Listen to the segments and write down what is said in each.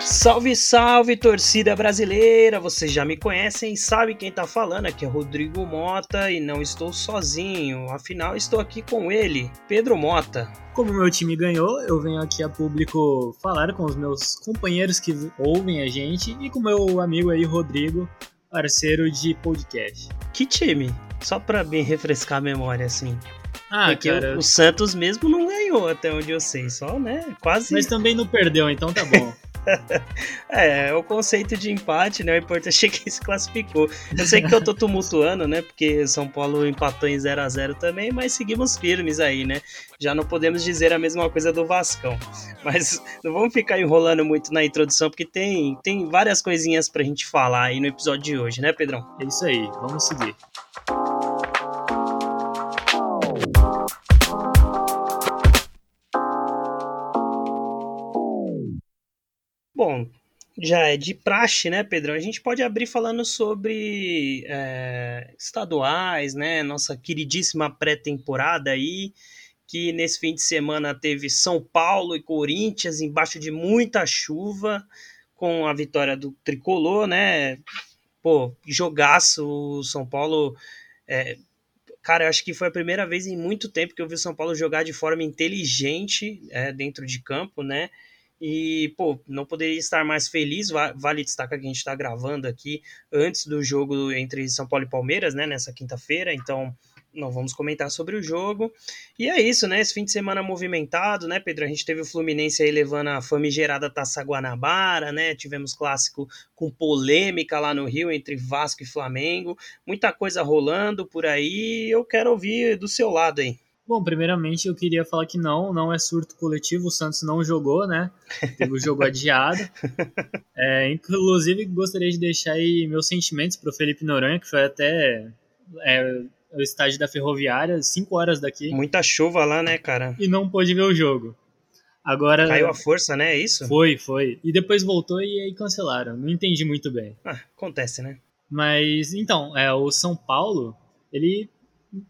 Salve, salve, torcida brasileira! Vocês já me conhecem e sabem quem tá falando. Aqui é Rodrigo Mota e não estou sozinho. Afinal, estou aqui com ele, Pedro Mota. Como meu time ganhou, eu venho aqui a público falar com os meus companheiros que ouvem a gente e com meu amigo aí, Rodrigo, parceiro de podcast. Que time? Só pra me refrescar a memória, assim. Ah, Porque cara. o, o Santos mesmo não ganhou, até onde eu sei. Só, né? Quase. Mas também não perdeu, então tá bom. É, o conceito de empate, né? O importante é que se classificou. Eu sei que eu tô tumultuando, né? Porque São Paulo empatou em 0 a 0 também, mas seguimos firmes aí, né? Já não podemos dizer a mesma coisa do Vascão. Mas não vamos ficar enrolando muito na introdução, porque tem, tem várias coisinhas pra gente falar aí no episódio de hoje, né, Pedrão? É isso aí, vamos seguir. Já é de praxe, né, Pedrão? A gente pode abrir falando sobre é, estaduais, né? Nossa queridíssima pré-temporada aí, que nesse fim de semana teve São Paulo e Corinthians embaixo de muita chuva, com a vitória do Tricolor, né? Pô, jogaço, o São Paulo. É, cara, eu acho que foi a primeira vez em muito tempo que eu vi o São Paulo jogar de forma inteligente é, dentro de campo, né? E, pô, não poderia estar mais feliz. Vale destacar que a gente está gravando aqui antes do jogo entre São Paulo e Palmeiras, né, nessa quinta-feira. Então, não vamos comentar sobre o jogo. E é isso, né? Esse fim de semana movimentado, né, Pedro? A gente teve o Fluminense aí levando a famigerada Taça Guanabara, né? Tivemos clássico com polêmica lá no Rio entre Vasco e Flamengo. Muita coisa rolando por aí. Eu quero ouvir do seu lado aí. Bom, primeiramente eu queria falar que não, não é surto coletivo, o Santos não jogou, né? Teve o jogo adiado. É, inclusive, gostaria de deixar aí meus sentimentos para o Felipe Noronha, que foi até é, o estádio da Ferroviária, 5 horas daqui. Muita chuva lá, né, cara? E não pôde ver o jogo. Agora. Caiu a força, né? É isso? Foi, foi. E depois voltou e aí cancelaram. Não entendi muito bem. Ah, acontece, né? Mas, então, é, o São Paulo, ele.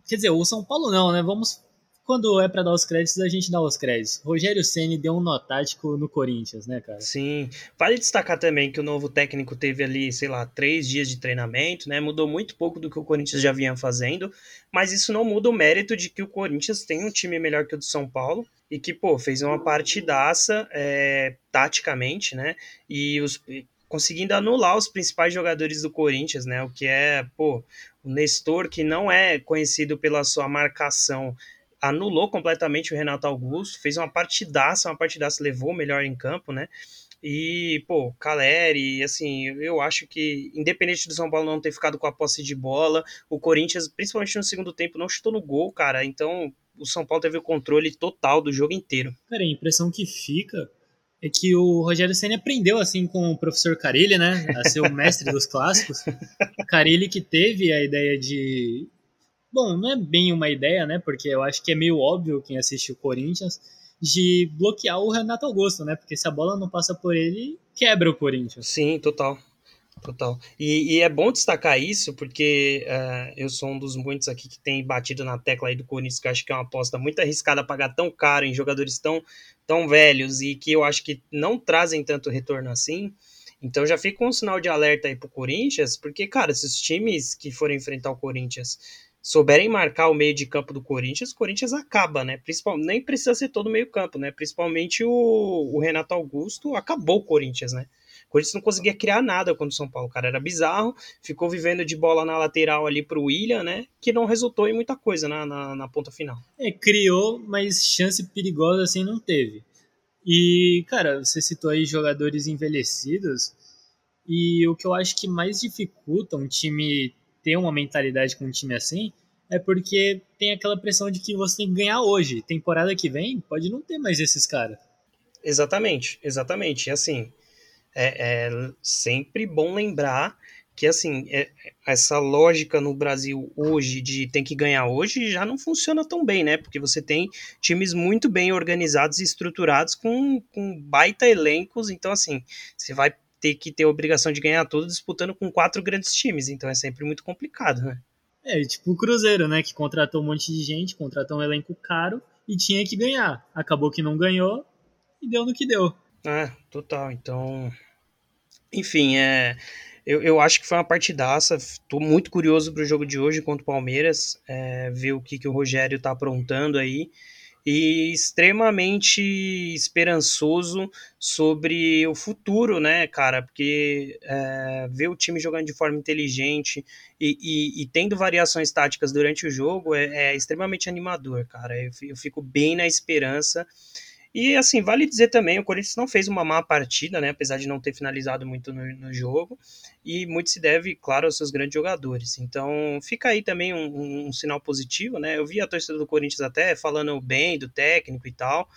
Quer dizer, o São Paulo não, né? Vamos quando é para dar os créditos, a gente dá os créditos. Rogério Ceni deu um nó tático no Corinthians, né, cara? Sim. Vale destacar também que o novo técnico teve ali, sei lá, três dias de treinamento, né? Mudou muito pouco do que o Corinthians já vinha fazendo, mas isso não muda o mérito de que o Corinthians tem um time melhor que o do São Paulo e que, pô, fez uma partidaça é, taticamente, né? E os conseguindo anular os principais jogadores do Corinthians, né? O que é, pô, o Nestor, que não é conhecido pela sua marcação anulou completamente o Renato Augusto, fez uma partidaça, uma partidaça, levou o melhor em campo, né? E, pô, Caleri, assim, eu acho que, independente do São Paulo não ter ficado com a posse de bola, o Corinthians, principalmente no segundo tempo, não chutou no gol, cara. Então, o São Paulo teve o controle total do jogo inteiro. Cara, a impressão que fica é que o Rogério Senna aprendeu, assim, com o professor Carilli, né? A ser o mestre dos clássicos. Carilli que teve a ideia de bom, não é bem uma ideia, né? Porque eu acho que é meio óbvio quem assiste o Corinthians de bloquear o Renato Augusto, né? Porque se a bola não passa por ele, quebra o Corinthians. Sim, total. Total. E, e é bom destacar isso, porque uh, eu sou um dos muitos aqui que tem batido na tecla aí do Corinthians, que eu acho que é uma aposta muito arriscada pagar tão caro em jogadores tão, tão velhos e que eu acho que não trazem tanto retorno assim. Então já fica um sinal de alerta aí pro Corinthians, porque, cara, se os times que forem enfrentar o Corinthians souberem marcar o meio de campo do Corinthians, o Corinthians acaba, né? Principal, nem precisa ser todo meio campo, né? Principalmente o, o, Renato Augusto acabou o Corinthians, né? O Corinthians não conseguia criar nada contra o São Paulo, cara. Era bizarro, ficou vivendo de bola na lateral ali pro William, né? Que não resultou em muita coisa na, na, na ponta final. É, criou, mas chance perigosa assim não teve. E, cara, você citou aí jogadores envelhecidos. E o que eu acho que mais dificulta um time ter uma mentalidade com um time assim é porque tem aquela pressão de que você tem que ganhar hoje. Temporada que vem, pode não ter mais esses caras. Exatamente, exatamente. E assim, é, é, sempre bom lembrar que assim, é, essa lógica no Brasil hoje de tem que ganhar hoje já não funciona tão bem, né? Porque você tem times muito bem organizados e estruturados com, com baita elencos, então assim, você vai ter que ter a obrigação de ganhar tudo disputando com quatro grandes times, então é sempre muito complicado, né? É, tipo o Cruzeiro, né? Que contratou um monte de gente, contratou um elenco caro e tinha que ganhar. Acabou que não ganhou e deu no que deu. É, total. Então, enfim, é, eu, eu acho que foi uma partidaça. Estou muito curioso para o jogo de hoje contra o Palmeiras, é, ver o que, que o Rogério está aprontando aí. E extremamente esperançoso sobre o futuro, né, cara? Porque é, ver o time jogando de forma inteligente e, e, e tendo variações táticas durante o jogo é, é extremamente animador, cara. Eu, eu fico bem na esperança. E assim, vale dizer também, o Corinthians não fez uma má partida, né? Apesar de não ter finalizado muito no, no jogo. E muito se deve, claro, aos seus grandes jogadores. Então, fica aí também um, um, sinal positivo, né? Eu vi a torcida do Corinthians até falando bem do técnico e tal.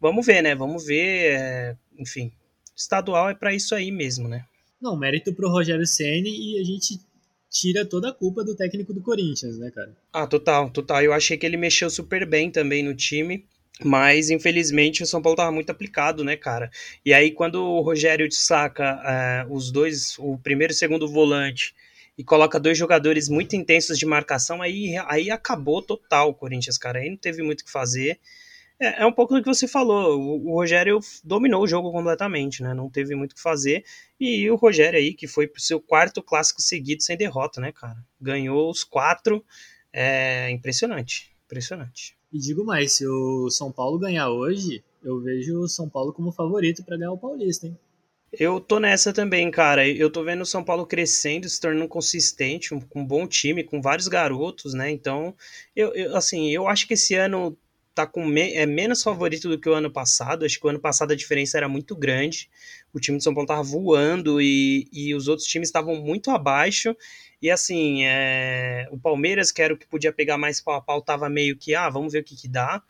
Vamos ver, né? Vamos ver. É... Enfim, estadual é para isso aí mesmo, né? Não, mérito pro Rogério Ceni e a gente tira toda a culpa do técnico do Corinthians, né, cara? Ah, total, total. Eu achei que ele mexeu super bem também no time. Mas, infelizmente, o São Paulo estava muito aplicado, né, cara? E aí, quando o Rogério saca uh, os dois, o primeiro e o segundo volante, e coloca dois jogadores muito intensos de marcação, aí, aí acabou total o Corinthians, cara. Aí não teve muito o que fazer. É, é, um pouco do que você falou. O, o, Rogério dominou o jogo completamente, né? Não teve muito o que fazer. E o Rogério aí, que foi pro seu quarto clássico seguido sem derrota, né, cara? Ganhou os quatro. É impressionante. Impressionante. E digo mais, se o São Paulo ganhar hoje, eu vejo o São Paulo como favorito para ganhar o Paulista, hein? Eu tô nessa também, cara. Eu tô vendo o São Paulo crescendo, se tornando consistente, com um bom time, com vários garotos, né? Então, eu, eu, assim, eu acho que esse ano tá com me, é menos favorito do que o ano passado. Acho que o ano passado a diferença era muito grande. O time de São Paulo tava voando e, e os outros times estavam muito abaixo. E assim, é, o Palmeiras, que era o que podia pegar mais pau a pau, tava meio que, ah, vamos ver o que, que dá.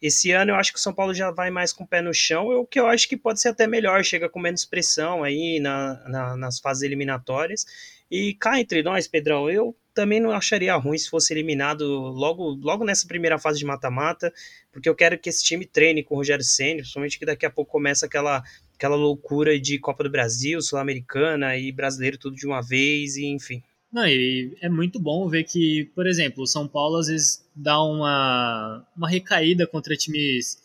Esse ano eu acho que o São Paulo já vai mais com o pé no chão, o que eu acho que pode ser até melhor, chega com menos pressão aí na, na, nas fases eliminatórias. E cá entre nós, Pedrão, eu também não acharia ruim se fosse eliminado logo, logo nessa primeira fase de mata-mata, porque eu quero que esse time treine com o Rogério Senna, principalmente que daqui a pouco começa aquela, aquela loucura de Copa do Brasil, Sul-Americana e brasileiro tudo de uma vez, e enfim. Não, e é muito bom ver que, por exemplo, o São Paulo às vezes dá uma, uma recaída contra times,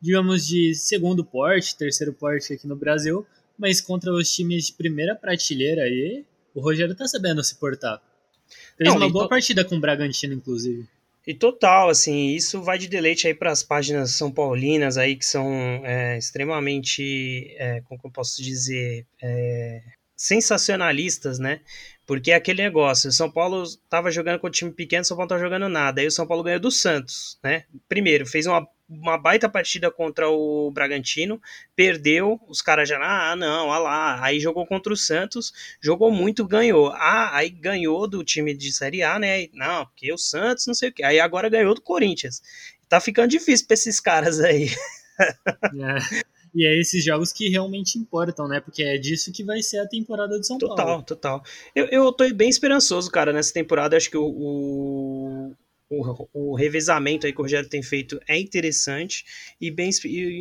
digamos, de segundo porte, terceiro porte aqui no Brasil, mas contra os times de primeira prateleira aí, o Rogério tá sabendo se portar. Fez Não, uma boa to... partida com o Bragantino, inclusive. E total, assim, isso vai de deleite aí para as páginas são paulinas aí que são é, extremamente, é, como eu posso dizer, é, sensacionalistas, né? Porque é aquele negócio, o São Paulo estava jogando com o time pequeno, o São Paulo não estava jogando nada. Aí o São Paulo ganhou do Santos, né? Primeiro, fez uma, uma baita partida contra o Bragantino, perdeu, os caras já, ah, não, olha lá. Aí jogou contra o Santos, jogou muito, ganhou. Ah, aí ganhou do time de Série A, né? Não, porque o Santos, não sei o quê. Aí agora ganhou do Corinthians. Tá ficando difícil para esses caras aí. É. E é esses jogos que realmente importam, né? Porque é disso que vai ser a temporada de São total, Paulo. Total, total. Eu, eu tô bem esperançoso, cara, nessa temporada. Acho que o, o, o, o revezamento aí que o Rogério tem feito é interessante. E bem,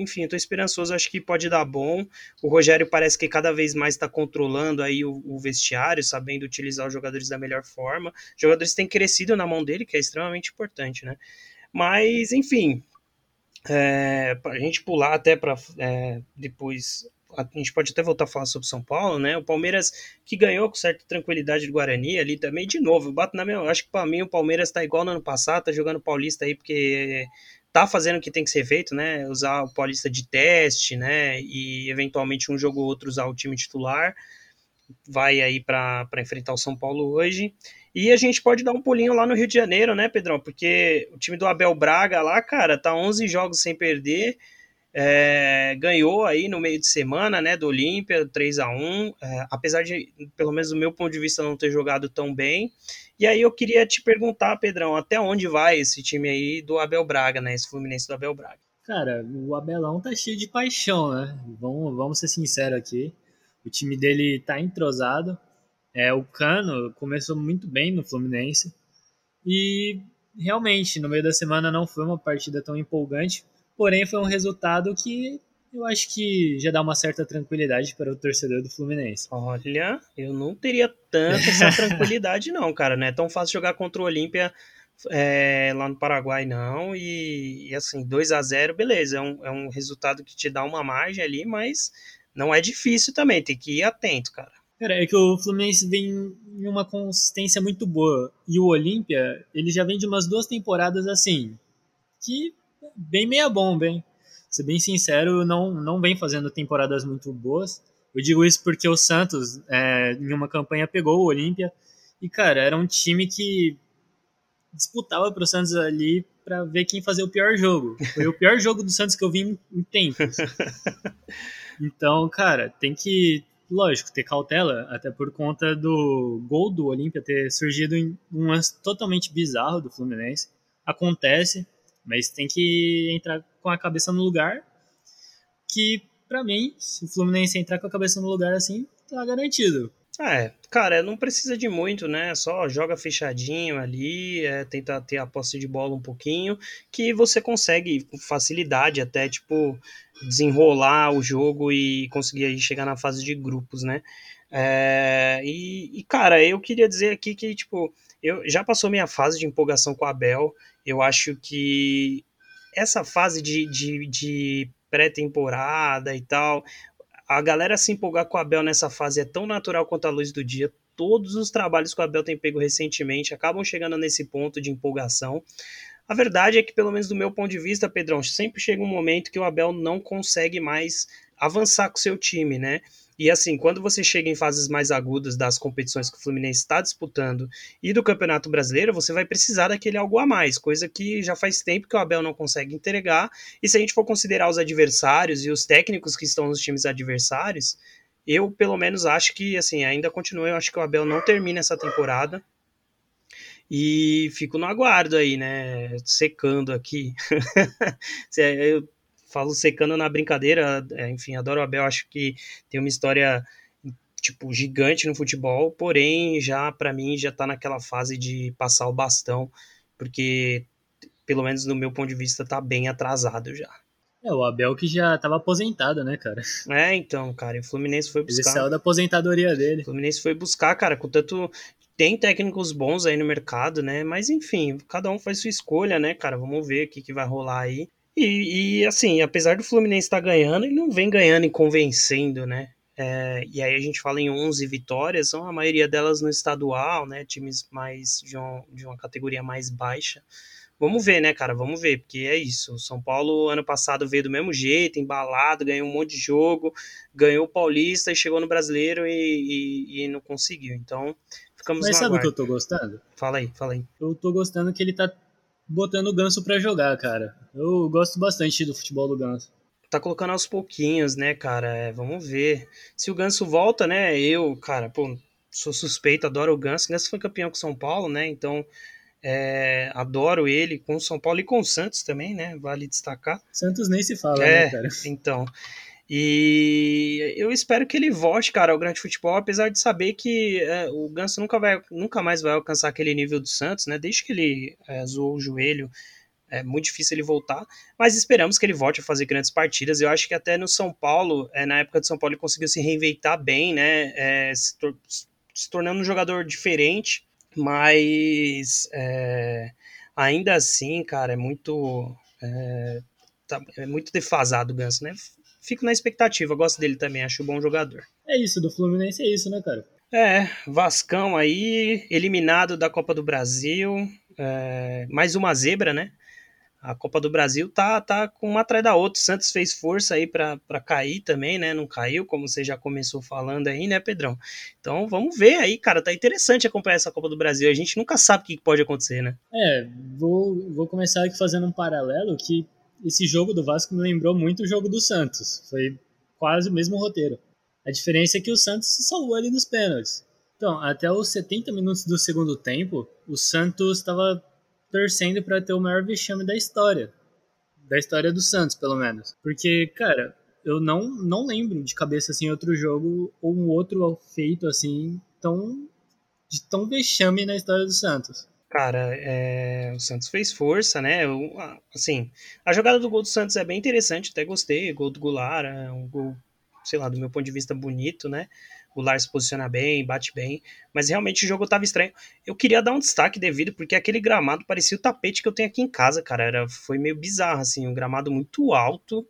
enfim, eu tô esperançoso. Acho que pode dar bom. O Rogério parece que cada vez mais está controlando aí o, o, vestiário, sabendo utilizar os jogadores da melhor forma. Os jogadores têm crescido na mão dele, que é extremamente importante, né? Mas, enfim, é, para a gente pular até para é, depois, a gente pode até voltar a falar sobre São Paulo, né? O Palmeiras que ganhou com certa tranquilidade do Guarani ali também, de novo, eu bato na minha. Acho que para mim o Palmeiras está igual no ano passado, tá jogando Paulista aí porque tá fazendo o que tem que ser feito, né? Usar o Paulista de teste, né? E eventualmente um jogo ou outro usar o time titular. Vai aí para enfrentar o São Paulo hoje. E a gente pode dar um pulinho lá no Rio de Janeiro, né, Pedrão? Porque o time do Abel Braga lá, cara, tá 11 jogos sem perder. É, ganhou aí no meio de semana, né, do Olímpia, 3 a 1 é, apesar de, pelo menos do meu ponto de vista, não ter jogado tão bem. E aí eu queria te perguntar, Pedrão, até onde vai esse time aí do Abel Braga, né, esse Fluminense do Abel Braga? Cara, o Abelão tá cheio de paixão, né? Vamos, vamos ser sinceros aqui. O time dele tá entrosado, é, o Cano começou muito bem no Fluminense e realmente no meio da semana não foi uma partida tão empolgante, porém foi um resultado que eu acho que já dá uma certa tranquilidade para o torcedor do Fluminense. Olha, eu não teria tanta essa tranquilidade não, cara. Não é tão fácil jogar contra o Olímpia é, lá no Paraguai, não. E, e assim, 2 a 0 beleza, é um, é um resultado que te dá uma margem ali, mas não é difícil também, tem que ir atento, cara. Cara, é que o Fluminense vem em uma consistência muito boa. E o Olímpia, ele já vem de umas duas temporadas assim, que bem meia bomba, hein? Ser bem sincero, não, não vem fazendo temporadas muito boas. Eu digo isso porque o Santos, é, em uma campanha, pegou o Olímpia. E, cara, era um time que disputava pro Santos ali para ver quem fazia o pior jogo. Foi o pior jogo do Santos que eu vi em tempos. Então, cara, tem que, lógico, ter cautela, até por conta do gol do Olímpia ter surgido em um lance totalmente bizarro do Fluminense. Acontece, mas tem que entrar com a cabeça no lugar. Que, para mim, se o Fluminense entrar com a cabeça no lugar assim, tá garantido. É, cara, não precisa de muito, né? Só joga fechadinho ali, é, tenta ter a posse de bola um pouquinho, que você consegue com facilidade até, tipo, desenrolar o jogo e conseguir aí chegar na fase de grupos, né? É, e, e, cara, eu queria dizer aqui que, tipo, eu já passou minha fase de empolgação com a Abel. Eu acho que essa fase de, de, de pré-temporada e tal, a galera se empolgar com a Abel nessa fase é tão natural quanto a luz do dia. Todos os trabalhos que o Abel tem pego recentemente acabam chegando nesse ponto de empolgação. A verdade é que, pelo menos do meu ponto de vista, Pedrão, sempre chega um momento que o Abel não consegue mais avançar com o seu time, né? E assim, quando você chega em fases mais agudas das competições que o Fluminense está disputando e do Campeonato Brasileiro, você vai precisar daquele algo a mais, coisa que já faz tempo que o Abel não consegue entregar. E se a gente for considerar os adversários e os técnicos que estão nos times adversários, eu pelo menos acho que assim, ainda continua, eu acho que o Abel não termina essa temporada. E fico no aguardo aí, né? Secando aqui. eu falo secando na brincadeira, é, enfim, adoro o Abel, acho que tem uma história tipo gigante no futebol, porém já para mim já tá naquela fase de passar o bastão, porque pelo menos no meu ponto de vista tá bem atrasado já. É, o Abel que já tava aposentado, né, cara? É, então, cara, o Fluminense foi buscar. Ele saiu da aposentadoria dele. O Fluminense foi buscar, cara, contanto tem técnicos bons aí no mercado, né? Mas enfim, cada um faz sua escolha, né, cara? Vamos ver o que, que vai rolar aí. E, e, assim, apesar do Fluminense estar tá ganhando, ele não vem ganhando e convencendo, né? É, e aí a gente fala em 11 vitórias, são a maioria delas no estadual, né? Times mais de, um, de uma categoria mais baixa. Vamos ver, né, cara? Vamos ver, porque é isso. O São Paulo ano passado veio do mesmo jeito, embalado, ganhou um monte de jogo, ganhou o Paulista e chegou no Brasileiro e, e, e não conseguiu. Então, ficamos Mas sabe o que eu tô gostando? Fala aí, fala aí. Eu tô gostando que ele tá botando o Ganso para jogar, cara. Eu gosto bastante do futebol do Ganso. Tá colocando aos pouquinhos, né, cara? É, vamos ver. Se o Ganso volta, né? Eu, cara, pô, sou suspeito, adoro o Ganso. O Ganso foi campeão com São Paulo, né? Então, é, adoro ele com o São Paulo e com o Santos também, né? Vale destacar. Santos nem se fala, é, né, cara? Então. E eu espero que ele volte, cara, ao grande futebol, apesar de saber que é, o Ganso nunca, vai, nunca mais vai alcançar aquele nível do Santos, né? Desde que ele é, zoou o joelho, é muito difícil ele voltar, mas esperamos que ele volte a fazer grandes partidas. Eu acho que até no São Paulo, é, na época de São Paulo, ele conseguiu se reinventar bem, né? É, se, tor se, tornando um jogador diferente, mas é, ainda assim, cara, é muito. É, tá, é muito defasado o Ganso, né? Fico na expectativa. Gosto dele também, acho um bom jogador. É isso, do Fluminense é isso, né, cara? É, Vascão aí, eliminado da Copa do Brasil. É, mais uma zebra, né? A Copa do Brasil tá, tá com uma atrás da outra. O Santos fez força aí para cair também, né? Não caiu, como você já começou falando aí, né, Pedrão? Então vamos ver aí, cara. Tá interessante acompanhar essa Copa do Brasil. A gente nunca sabe o que pode acontecer, né? É, vou, vou começar aqui fazendo um paralelo que esse jogo do Vasco me lembrou muito o jogo do Santos. Foi quase o mesmo roteiro. A diferença é que o Santos se salvou ali nos pênaltis. Então, até os 70 minutos do segundo tempo, o Santos estava torcendo para ter o maior vexame da história. Da história do Santos, pelo menos. Porque, cara, eu não, não lembro de cabeça assim outro jogo ou um outro feito assim tão de tão vexame na história do Santos. Cara, é, o Santos fez força, né? Eu, assim, a jogada do gol do Santos é bem interessante, até gostei. Gol do Goulart é um gol, sei lá, do meu ponto de vista bonito, né? O Goulart se posiciona bem, bate bem, mas realmente o jogo tava estranho. Eu queria dar um destaque devido, porque aquele gramado parecia o tapete que eu tenho aqui em casa, cara. Era, foi meio bizarro, assim, um gramado muito alto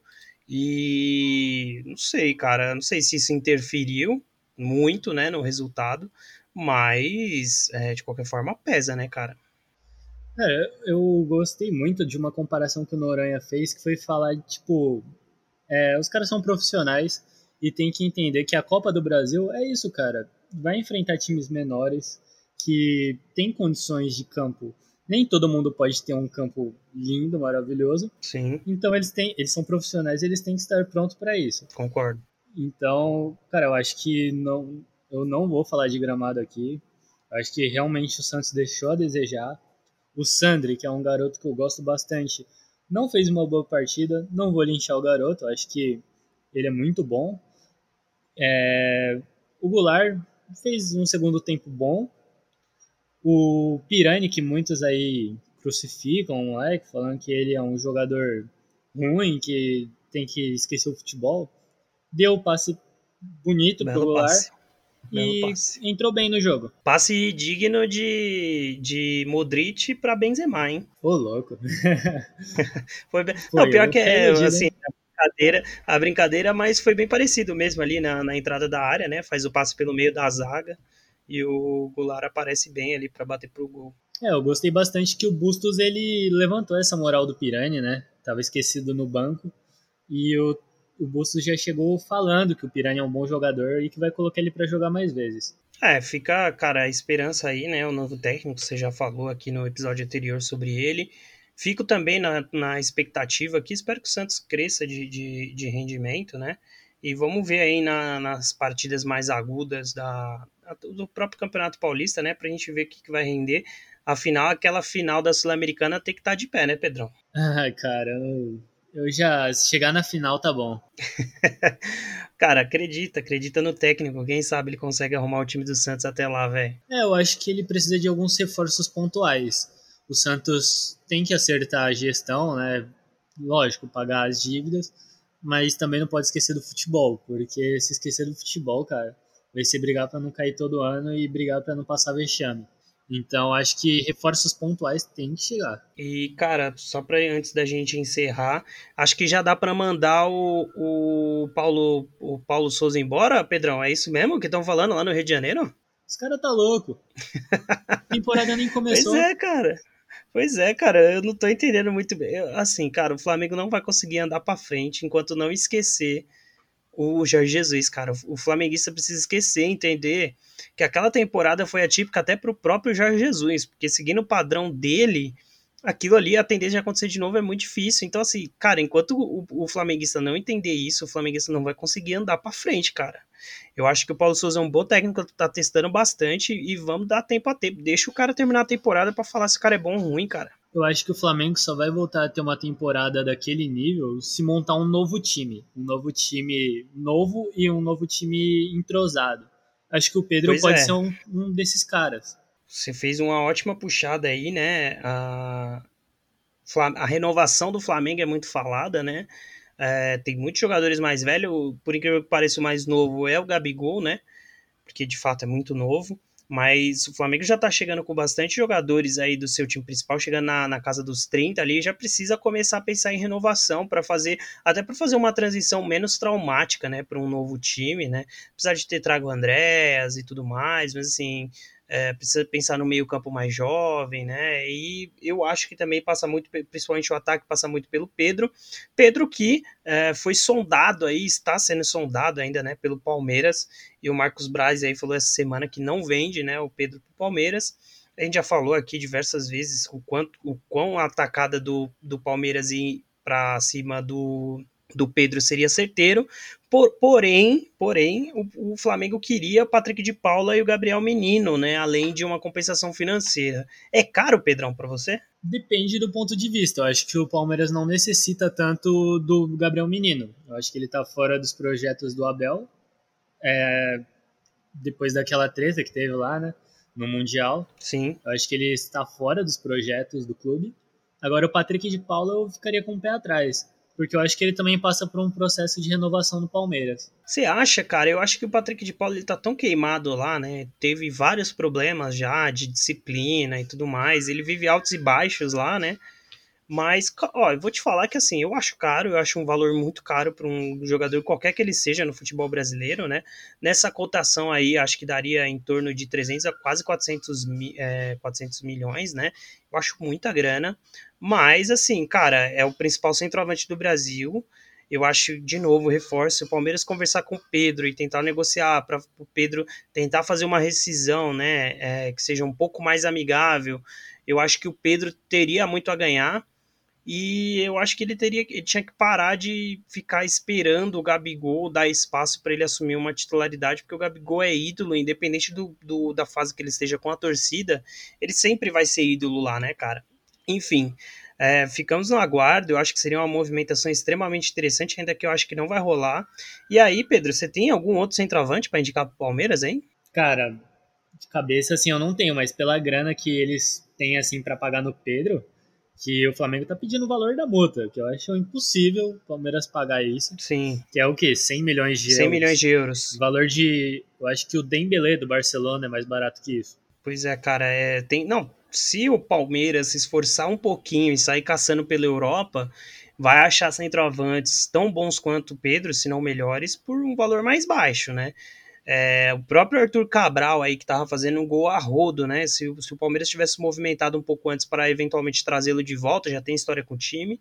e não sei, cara, não sei se isso interferiu muito, né, no resultado, mas é, de qualquer forma pesa, né, cara? É, eu gostei muito de uma comparação que o Noronha fez, que foi falar, tipo, é, os caras são profissionais e tem que entender que a Copa do Brasil é isso, cara. Vai enfrentar times menores que tem condições de campo. Nem todo mundo pode ter um campo lindo, maravilhoso. Sim. Então eles têm, eles são profissionais, eles têm que estar prontos para isso. Concordo. Então, cara, eu acho que não, eu não vou falar de gramado aqui. Acho que realmente o Santos deixou a desejar. O Sandri, que é um garoto que eu gosto bastante, não fez uma boa partida. Não vou linchar o garoto, acho que ele é muito bom. É... O Goulart fez um segundo tempo bom. O Pirani, que muitos aí crucificam moleque, falando que ele é um jogador ruim, que tem que esquecer o futebol, deu o passe bonito Belo pro Goulart. Passe. E entrou bem no jogo. Passe digno de, de Modric para Benzema, hein? Ô, louco. foi bem... Foi, Não, pior que é, assim, a brincadeira, a brincadeira, mas foi bem parecido mesmo ali na, na entrada da área, né? Faz o passe pelo meio da zaga e o Goulart aparece bem ali para bater pro gol. É, eu gostei bastante que o Bustos ele levantou essa moral do Pirani, né? Tava esquecido no banco e o o Bustos já chegou falando que o Piranha é um bom jogador e que vai colocar ele para jogar mais vezes. É, fica, cara, a esperança aí, né? O novo técnico, você já falou aqui no episódio anterior sobre ele. Fico também na, na expectativa aqui, espero que o Santos cresça de, de, de rendimento, né? E vamos ver aí na, nas partidas mais agudas da, do próprio Campeonato Paulista, né? Pra gente ver o que, que vai render. Afinal, aquela final da Sul-Americana tem que estar tá de pé, né, Pedrão? Ai, cara, eu eu já, se chegar na final, tá bom. Cara, acredita, acredita no técnico. Quem sabe ele consegue arrumar o time do Santos até lá, velho. É, eu acho que ele precisa de alguns reforços pontuais. O Santos tem que acertar a gestão, né? Lógico, pagar as dívidas, mas também não pode esquecer do futebol, porque se esquecer do futebol, cara, vai ser brigar para não cair todo ano e brigar para não passar vexame. Então, acho que reforços pontuais tem que chegar. E, cara, só para antes da gente encerrar, acho que já dá para mandar o, o, Paulo, o Paulo Souza embora, Pedrão? É isso mesmo que estão falando lá no Rio de Janeiro? Os caras tá louco. A temporada nem começou. Pois é, cara. Pois é, cara, eu não tô entendendo muito bem. Assim, cara, o Flamengo não vai conseguir andar para frente enquanto não esquecer o Jorge Jesus, cara. O flamenguista precisa esquecer, entender que aquela temporada foi atípica até pro próprio Jorge Jesus, porque seguindo o padrão dele, aquilo ali, a tendência de acontecer de novo é muito difícil. Então, assim, cara, enquanto o, o flamenguista não entender isso, o flamenguista não vai conseguir andar para frente, cara. Eu acho que o Paulo Souza é um bom técnico, tá testando bastante e vamos dar tempo a tempo. Deixa o cara terminar a temporada para falar se o cara é bom ou ruim, cara. Eu acho que o Flamengo só vai voltar a ter uma temporada daquele nível se montar um novo time. Um novo time novo e um novo time entrosado. Acho que o Pedro pois pode é. ser um, um, desses caras. Você fez uma ótima puxada aí, né? A, a renovação do Flamengo é muito falada, né? É, tem muitos jogadores mais velhos, por incrível que pareça, o mais novo é o Gabigol, né? Porque de fato é muito novo. Mas o Flamengo já tá chegando com bastante jogadores aí do seu time principal, chegando na, na casa dos 30 ali, já precisa começar a pensar em renovação para fazer, até para fazer uma transição menos traumática, né, para um novo time, né? Apesar de ter trago Andréas e tudo mais, mas assim, é, precisa pensar no meio campo mais jovem, né? E eu acho que também passa muito, principalmente o ataque passa muito pelo Pedro. Pedro que é, foi sondado aí, está sendo sondado ainda, né, pelo Palmeiras. E o Marcos Braz aí falou essa semana que não vende, né, o Pedro para o Palmeiras. A gente já falou aqui diversas vezes o quanto, o quão atacada do, do Palmeiras ir para cima do, do Pedro seria certeiro, por, porém, porém o, o, Flamengo queria o Patrick de Paula e o Gabriel Menino, né, além de uma compensação financeira. É caro, Pedrão, para você? Depende do ponto de vista. Eu acho que o Palmeiras não necessita tanto do Gabriel Menino. Eu acho que ele está fora dos projetos do Abel. É, depois daquela treta que teve lá, né? no Mundial. Sim. Eu acho que ele está fora dos projetos do clube. Agora, o Patrick de Paula eu ficaria com o pé atrás porque eu acho que ele também passa por um processo de renovação no Palmeiras. Você acha, cara? Eu acho que o Patrick de Paulo ele tá tão queimado lá, né? Teve vários problemas já de disciplina e tudo mais. Ele vive altos e baixos lá, né? Mas, ó, eu vou te falar que assim, eu acho caro, eu acho um valor muito caro para um jogador qualquer que ele seja no futebol brasileiro, né? Nessa cotação aí, acho que daria em torno de 300 a quase 400, é, 400 milhões, né? Eu acho muita grana. Mas, assim, cara, é o principal centroavante do Brasil. Eu acho, de novo, reforço, o Palmeiras conversar com o Pedro e tentar negociar para o Pedro tentar fazer uma rescisão, né, é, que seja um pouco mais amigável. Eu acho que o Pedro teria muito a ganhar e eu acho que ele teria ele tinha que parar de ficar esperando o Gabigol dar espaço para ele assumir uma titularidade, porque o Gabigol é ídolo, independente do, do, da fase que ele esteja com a torcida, ele sempre vai ser ídolo lá, né, cara? Enfim, é, ficamos no aguardo. Eu acho que seria uma movimentação extremamente interessante, ainda que eu acho que não vai rolar. E aí, Pedro, você tem algum outro centroavante para indicar para o Palmeiras, hein? Cara, de cabeça assim eu não tenho, mas pela grana que eles têm assim para pagar no Pedro, que o Flamengo tá pedindo o valor da multa, que eu acho impossível o Palmeiras pagar isso. Sim. Que é o quê? 100 milhões de 100 euros. 100 milhões de euros. Valor de, eu acho que o Dembélé do Barcelona é mais barato que isso. Pois é, cara, é, tem, não, se o Palmeiras se esforçar um pouquinho e sair caçando pela Europa, vai achar centroavantes tão bons quanto o Pedro, se não melhores, por um valor mais baixo, né? É, o próprio Arthur Cabral aí que estava fazendo um gol a rodo, né? Se, se o Palmeiras tivesse movimentado um pouco antes para eventualmente trazê-lo de volta, já tem história com o time,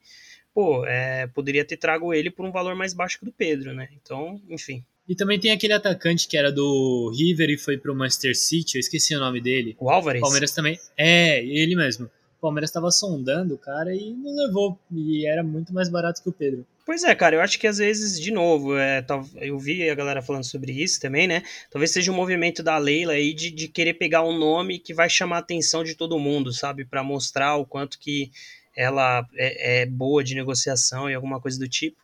pô, é, poderia ter trago ele por um valor mais baixo que o do Pedro, né? Então, enfim. E também tem aquele atacante que era do River e foi pro Manchester City, eu esqueci o nome dele. O Álvares? Palmeiras também. É, ele mesmo. O Palmeiras estava sondando o cara e não levou. E era muito mais barato que o Pedro. Pois é, cara, eu acho que às vezes, de novo, é, eu vi a galera falando sobre isso também, né? Talvez seja um movimento da Leila aí de, de querer pegar um nome que vai chamar a atenção de todo mundo, sabe? para mostrar o quanto que ela é, é boa de negociação e alguma coisa do tipo.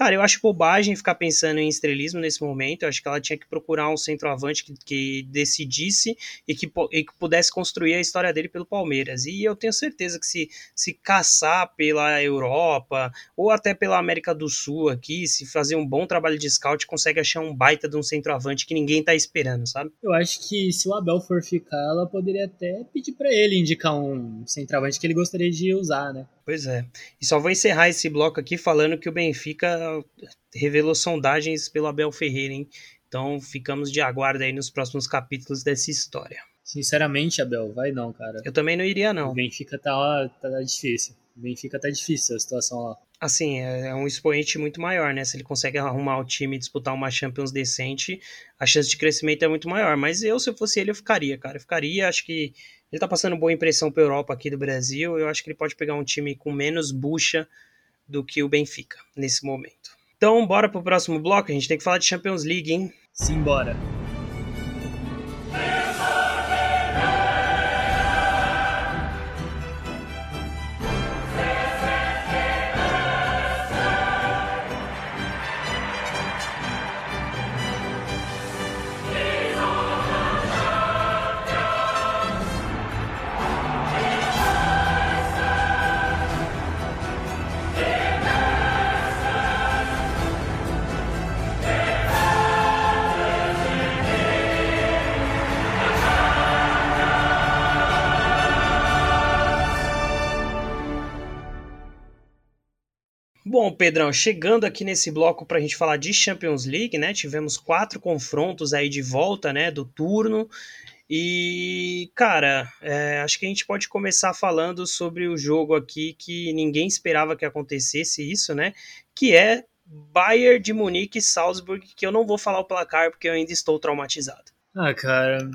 Cara, eu acho bobagem ficar pensando em estrelismo nesse momento. Eu acho que ela tinha que procurar um centroavante que, que decidisse e que, e que, pudesse construir a história dele pelo Palmeiras. E eu tenho certeza que se, se caçar pela Europa ou até pela América do Sul aqui, se fazer um bom trabalho de scout, consegue achar um baita de um centroavante que ninguém tá esperando, sabe? Eu acho que se o Abel for ficar, ela poderia até pedir para ele indicar um centroavante que ele gostaria de usar, né? Pois é. E só vou encerrar esse bloco aqui falando que o Benfica revelou sondagens pelo Abel Ferreira, hein? Então ficamos de aguardo aí nos próximos capítulos dessa história. Sinceramente, Abel, vai não, cara. Eu também não iria, não. O Benfica tá, tá difícil. O Benfica tá difícil a situação lá. Assim, é, é um expoente muito maior, né? Se ele consegue arrumar o time e disputar uma Champions decente, a chance de crescimento é muito maior. Mas eu, se eu fosse ele, eu ficaria, cara. Eu ficaria, acho que ele tá passando boa impressão pra Europa aqui do Brasil. Eu acho que ele pode pegar um time com menos bucha do que o Benfica nesse momento. Então, bora pro próximo bloco. A gente tem que falar de Champions League, hein? Simbora. Pedrão, chegando aqui nesse bloco para a gente falar de Champions League, né? Tivemos quatro confrontos aí de volta, né? Do turno. E, cara, é, acho que a gente pode começar falando sobre o jogo aqui que ninguém esperava que acontecesse isso, né? Que é Bayern de Munique e Salzburg, que eu não vou falar o placar porque eu ainda estou traumatizado. Ah, cara,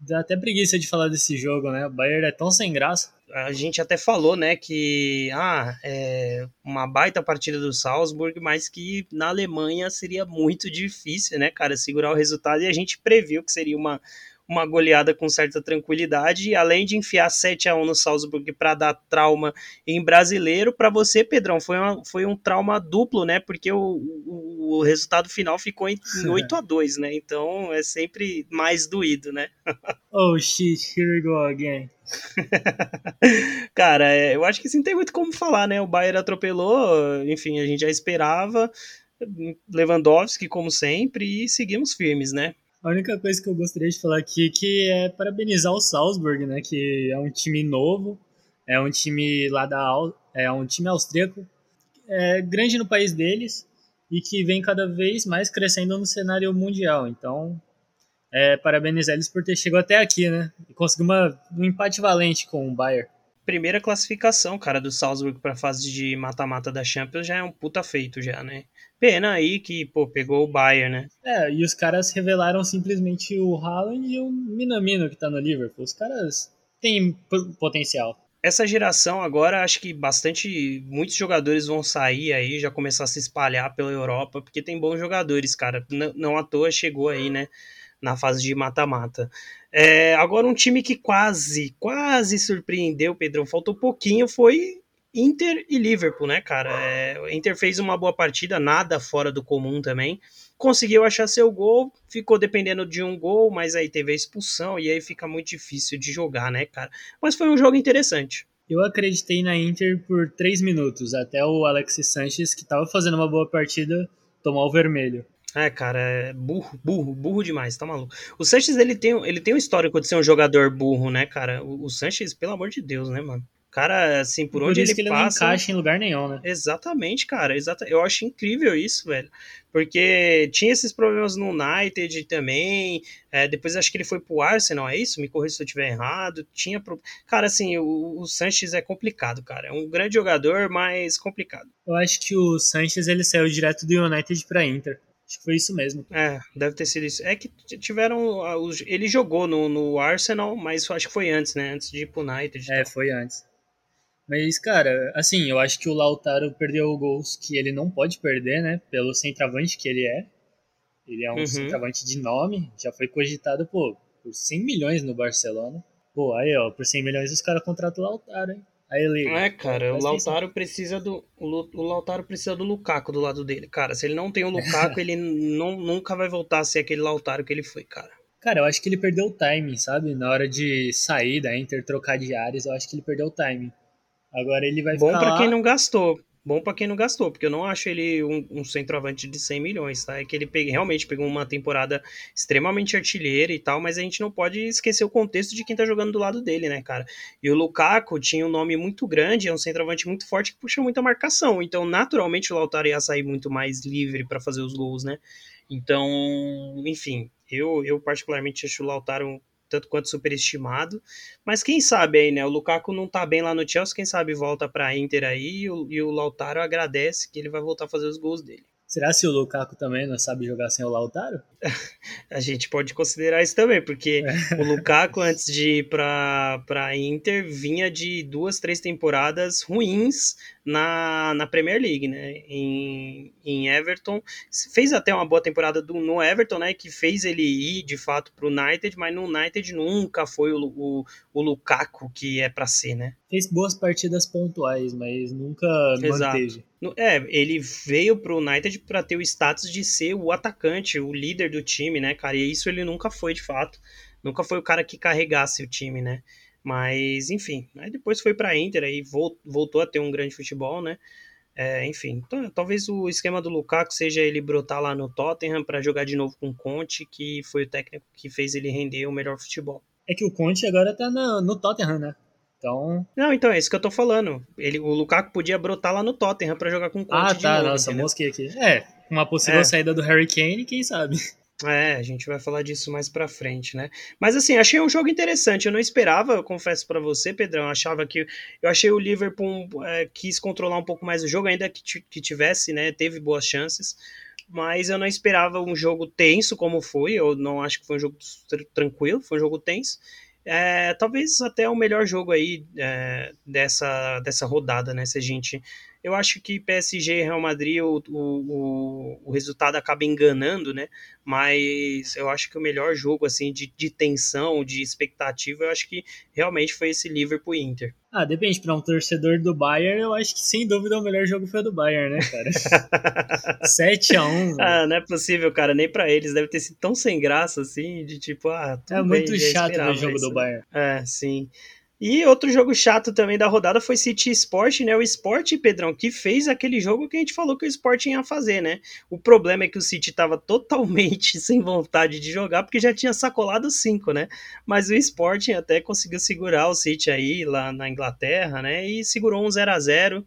dá até preguiça de falar desse jogo, né? O Bayern é tão sem graça a gente até falou, né, que ah, é uma baita partida do Salzburg, mas que na Alemanha seria muito difícil, né, cara, segurar o resultado e a gente previu que seria uma, uma goleada com certa tranquilidade, e além de enfiar 7 a 1 no Salzburg para dar trauma em brasileiro, para você, Pedrão, foi, uma, foi um trauma duplo, né? Porque o, o, o resultado final ficou em, em 8 a 2 né? Então é sempre mais doído, né? oh shit, here we go again. Cara, é, eu acho que assim, não tem muito como falar, né? O Bayern atropelou, enfim, a gente já esperava. Lewandowski, como sempre, e seguimos firmes, né? A única coisa que eu gostaria de falar aqui que é parabenizar o Salzburg, né? Que é um time novo, é um time lá da é um time austríaco, é grande no país deles e que vem cada vez mais crescendo no cenário mundial. Então, é, parabenizar eles por ter chegado até aqui, né? E conseguir uma, um empate valente com o Bayern. Primeira classificação, cara, do Salzburg para a fase de mata-mata da Champions já é um puta feito já, né? Pena aí que, pô, pegou o Bayern, né? É, e os caras revelaram simplesmente o Haaland e o Minamino que tá no Liverpool. Os caras têm potencial. Essa geração agora, acho que bastante, muitos jogadores vão sair aí, já começar a se espalhar pela Europa, porque tem bons jogadores, cara. Não, não à toa chegou aí, né, na fase de mata-mata. É, agora um time que quase, quase surpreendeu, Pedrão, faltou pouquinho, foi Inter e Liverpool, né, cara? É, Inter fez uma boa partida, nada fora do comum também. Conseguiu achar seu gol, ficou dependendo de um gol, mas aí teve a expulsão e aí fica muito difícil de jogar, né, cara? Mas foi um jogo interessante. Eu acreditei na Inter por três minutos, até o Alexis Sanches, que estava fazendo uma boa partida, tomar o vermelho. É, cara, é burro, burro, burro demais, tá maluco. O Sanches, ele tem, ele tem um histórico de ser um jogador burro, né, cara? O, o Sanches, pelo amor de Deus, né, mano? cara, assim, por, por onde ele, que ele passa... não encaixa em lugar nenhum, né? Exatamente, cara. Exata... Eu acho incrível isso, velho. Porque tinha esses problemas no United também. É, depois acho que ele foi pro Arsenal, é isso? Me corrija se eu estiver errado. Tinha pro... Cara, assim, o, o Sanches é complicado, cara. É um grande jogador, mas complicado. Eu acho que o Sanches ele saiu direto do United pra Inter. Acho que foi isso mesmo. É, deve ter sido isso. É que tiveram. Ele jogou no, no Arsenal, mas acho que foi antes, né? Antes de ir pro United. É, foi antes. Mas, cara, assim, eu acho que o Lautaro perdeu gols que ele não pode perder, né? Pelo centroavante que ele é. Ele é um uhum. centroavante de nome, já foi cogitado, pô, por 100 milhões no Barcelona. Pô, aí, ó, por 100 milhões os caras contratam o Lautaro, hein? Aí ele. É, cara, o Lautaro precisa do. O Lautaro precisa do Lukaku do lado dele. Cara, se ele não tem o Lukaku, ele não, nunca vai voltar a ser aquele Lautaro que ele foi, cara. Cara, eu acho que ele perdeu o timing, sabe? Na hora de sair da Inter, trocar de áreas, eu acho que ele perdeu o timing. Agora ele vai Bom ficar. Bom para quem não gastou. Bom para quem não gastou, porque eu não acho ele um, um centroavante de 100 milhões, tá? É que ele pegue, realmente pegou uma temporada extremamente artilheira e tal, mas a gente não pode esquecer o contexto de quem tá jogando do lado dele, né, cara? E o Lukaku tinha um nome muito grande, é um centroavante muito forte que puxa muita marcação, então naturalmente o Lautaro ia sair muito mais livre para fazer os gols, né? Então, enfim, eu, eu particularmente acho o Lautaro tanto quanto superestimado. Mas quem sabe aí, né? O Lukaku não tá bem lá no Chelsea, quem sabe volta pra Inter aí e o, e o Lautaro agradece que ele vai voltar a fazer os gols dele. Será se o Lukaku também não sabe jogar sem o Lautaro? a gente pode considerar isso também, porque é. o Lukaku, antes de ir para a Inter, vinha de duas, três temporadas ruins na, na Premier League, né? Em, em Everton. Fez até uma boa temporada do, no Everton, né? Que fez ele ir de fato para o United, mas no United nunca foi o, o, o Lukaku que é para ser, né? Fez boas partidas pontuais, mas nunca Exato. manteve. É, ele veio pro United para ter o status de ser o atacante, o líder do time, né, cara? E isso ele nunca foi de fato. Nunca foi o cara que carregasse o time, né? Mas, enfim, aí depois foi para Inter aí voltou a ter um grande futebol, né? É, enfim, talvez o esquema do Lukaku seja ele brotar lá no Tottenham para jogar de novo com o Conte, que foi o técnico que fez ele render o melhor futebol. É que o Conte agora tá no, no Tottenham, né? Então. Não, então é isso que eu tô falando. Ele, o Lukaku podia brotar lá no Tottenham para jogar com o Conte Ah, tá, novo, nossa, mosquei aqui. É, uma possível é. saída do Harry Kane, quem sabe? É, a gente vai falar disso mais pra frente, né? Mas assim, achei um jogo interessante. Eu não esperava, eu confesso para você, Pedrão. Eu achava que. Eu achei o Liverpool é, quis controlar um pouco mais o jogo, ainda que, que tivesse, né? Teve boas chances. Mas eu não esperava um jogo tenso como foi. Eu não acho que foi um jogo tranquilo, foi um jogo tenso. É, talvez até o melhor jogo aí é, dessa, dessa rodada, né? Se a gente Eu acho que PSG e Real Madrid o, o, o, resultado acaba enganando, né? Mas eu acho que o melhor jogo assim de, de tensão, de expectativa, eu acho que realmente foi esse Liverpool Inter. Ah, depende, para um torcedor do Bayern, eu acho que sem dúvida o melhor jogo foi o do Bayern, né, cara? 7 a 1 Ah, não é possível, cara, nem para eles, deve ter sido tão sem graça assim, de tipo, ah, É bem, muito chato o jogo isso. do Bayern. É, sim. E outro jogo chato também da rodada foi City Sport, né? O Sport, Pedrão, que fez aquele jogo que a gente falou que o Sport ia fazer, né? O problema é que o City estava totalmente sem vontade de jogar, porque já tinha sacolado cinco, né? Mas o Sporting até conseguiu segurar o City aí lá na Inglaterra, né? E segurou um 0 a 0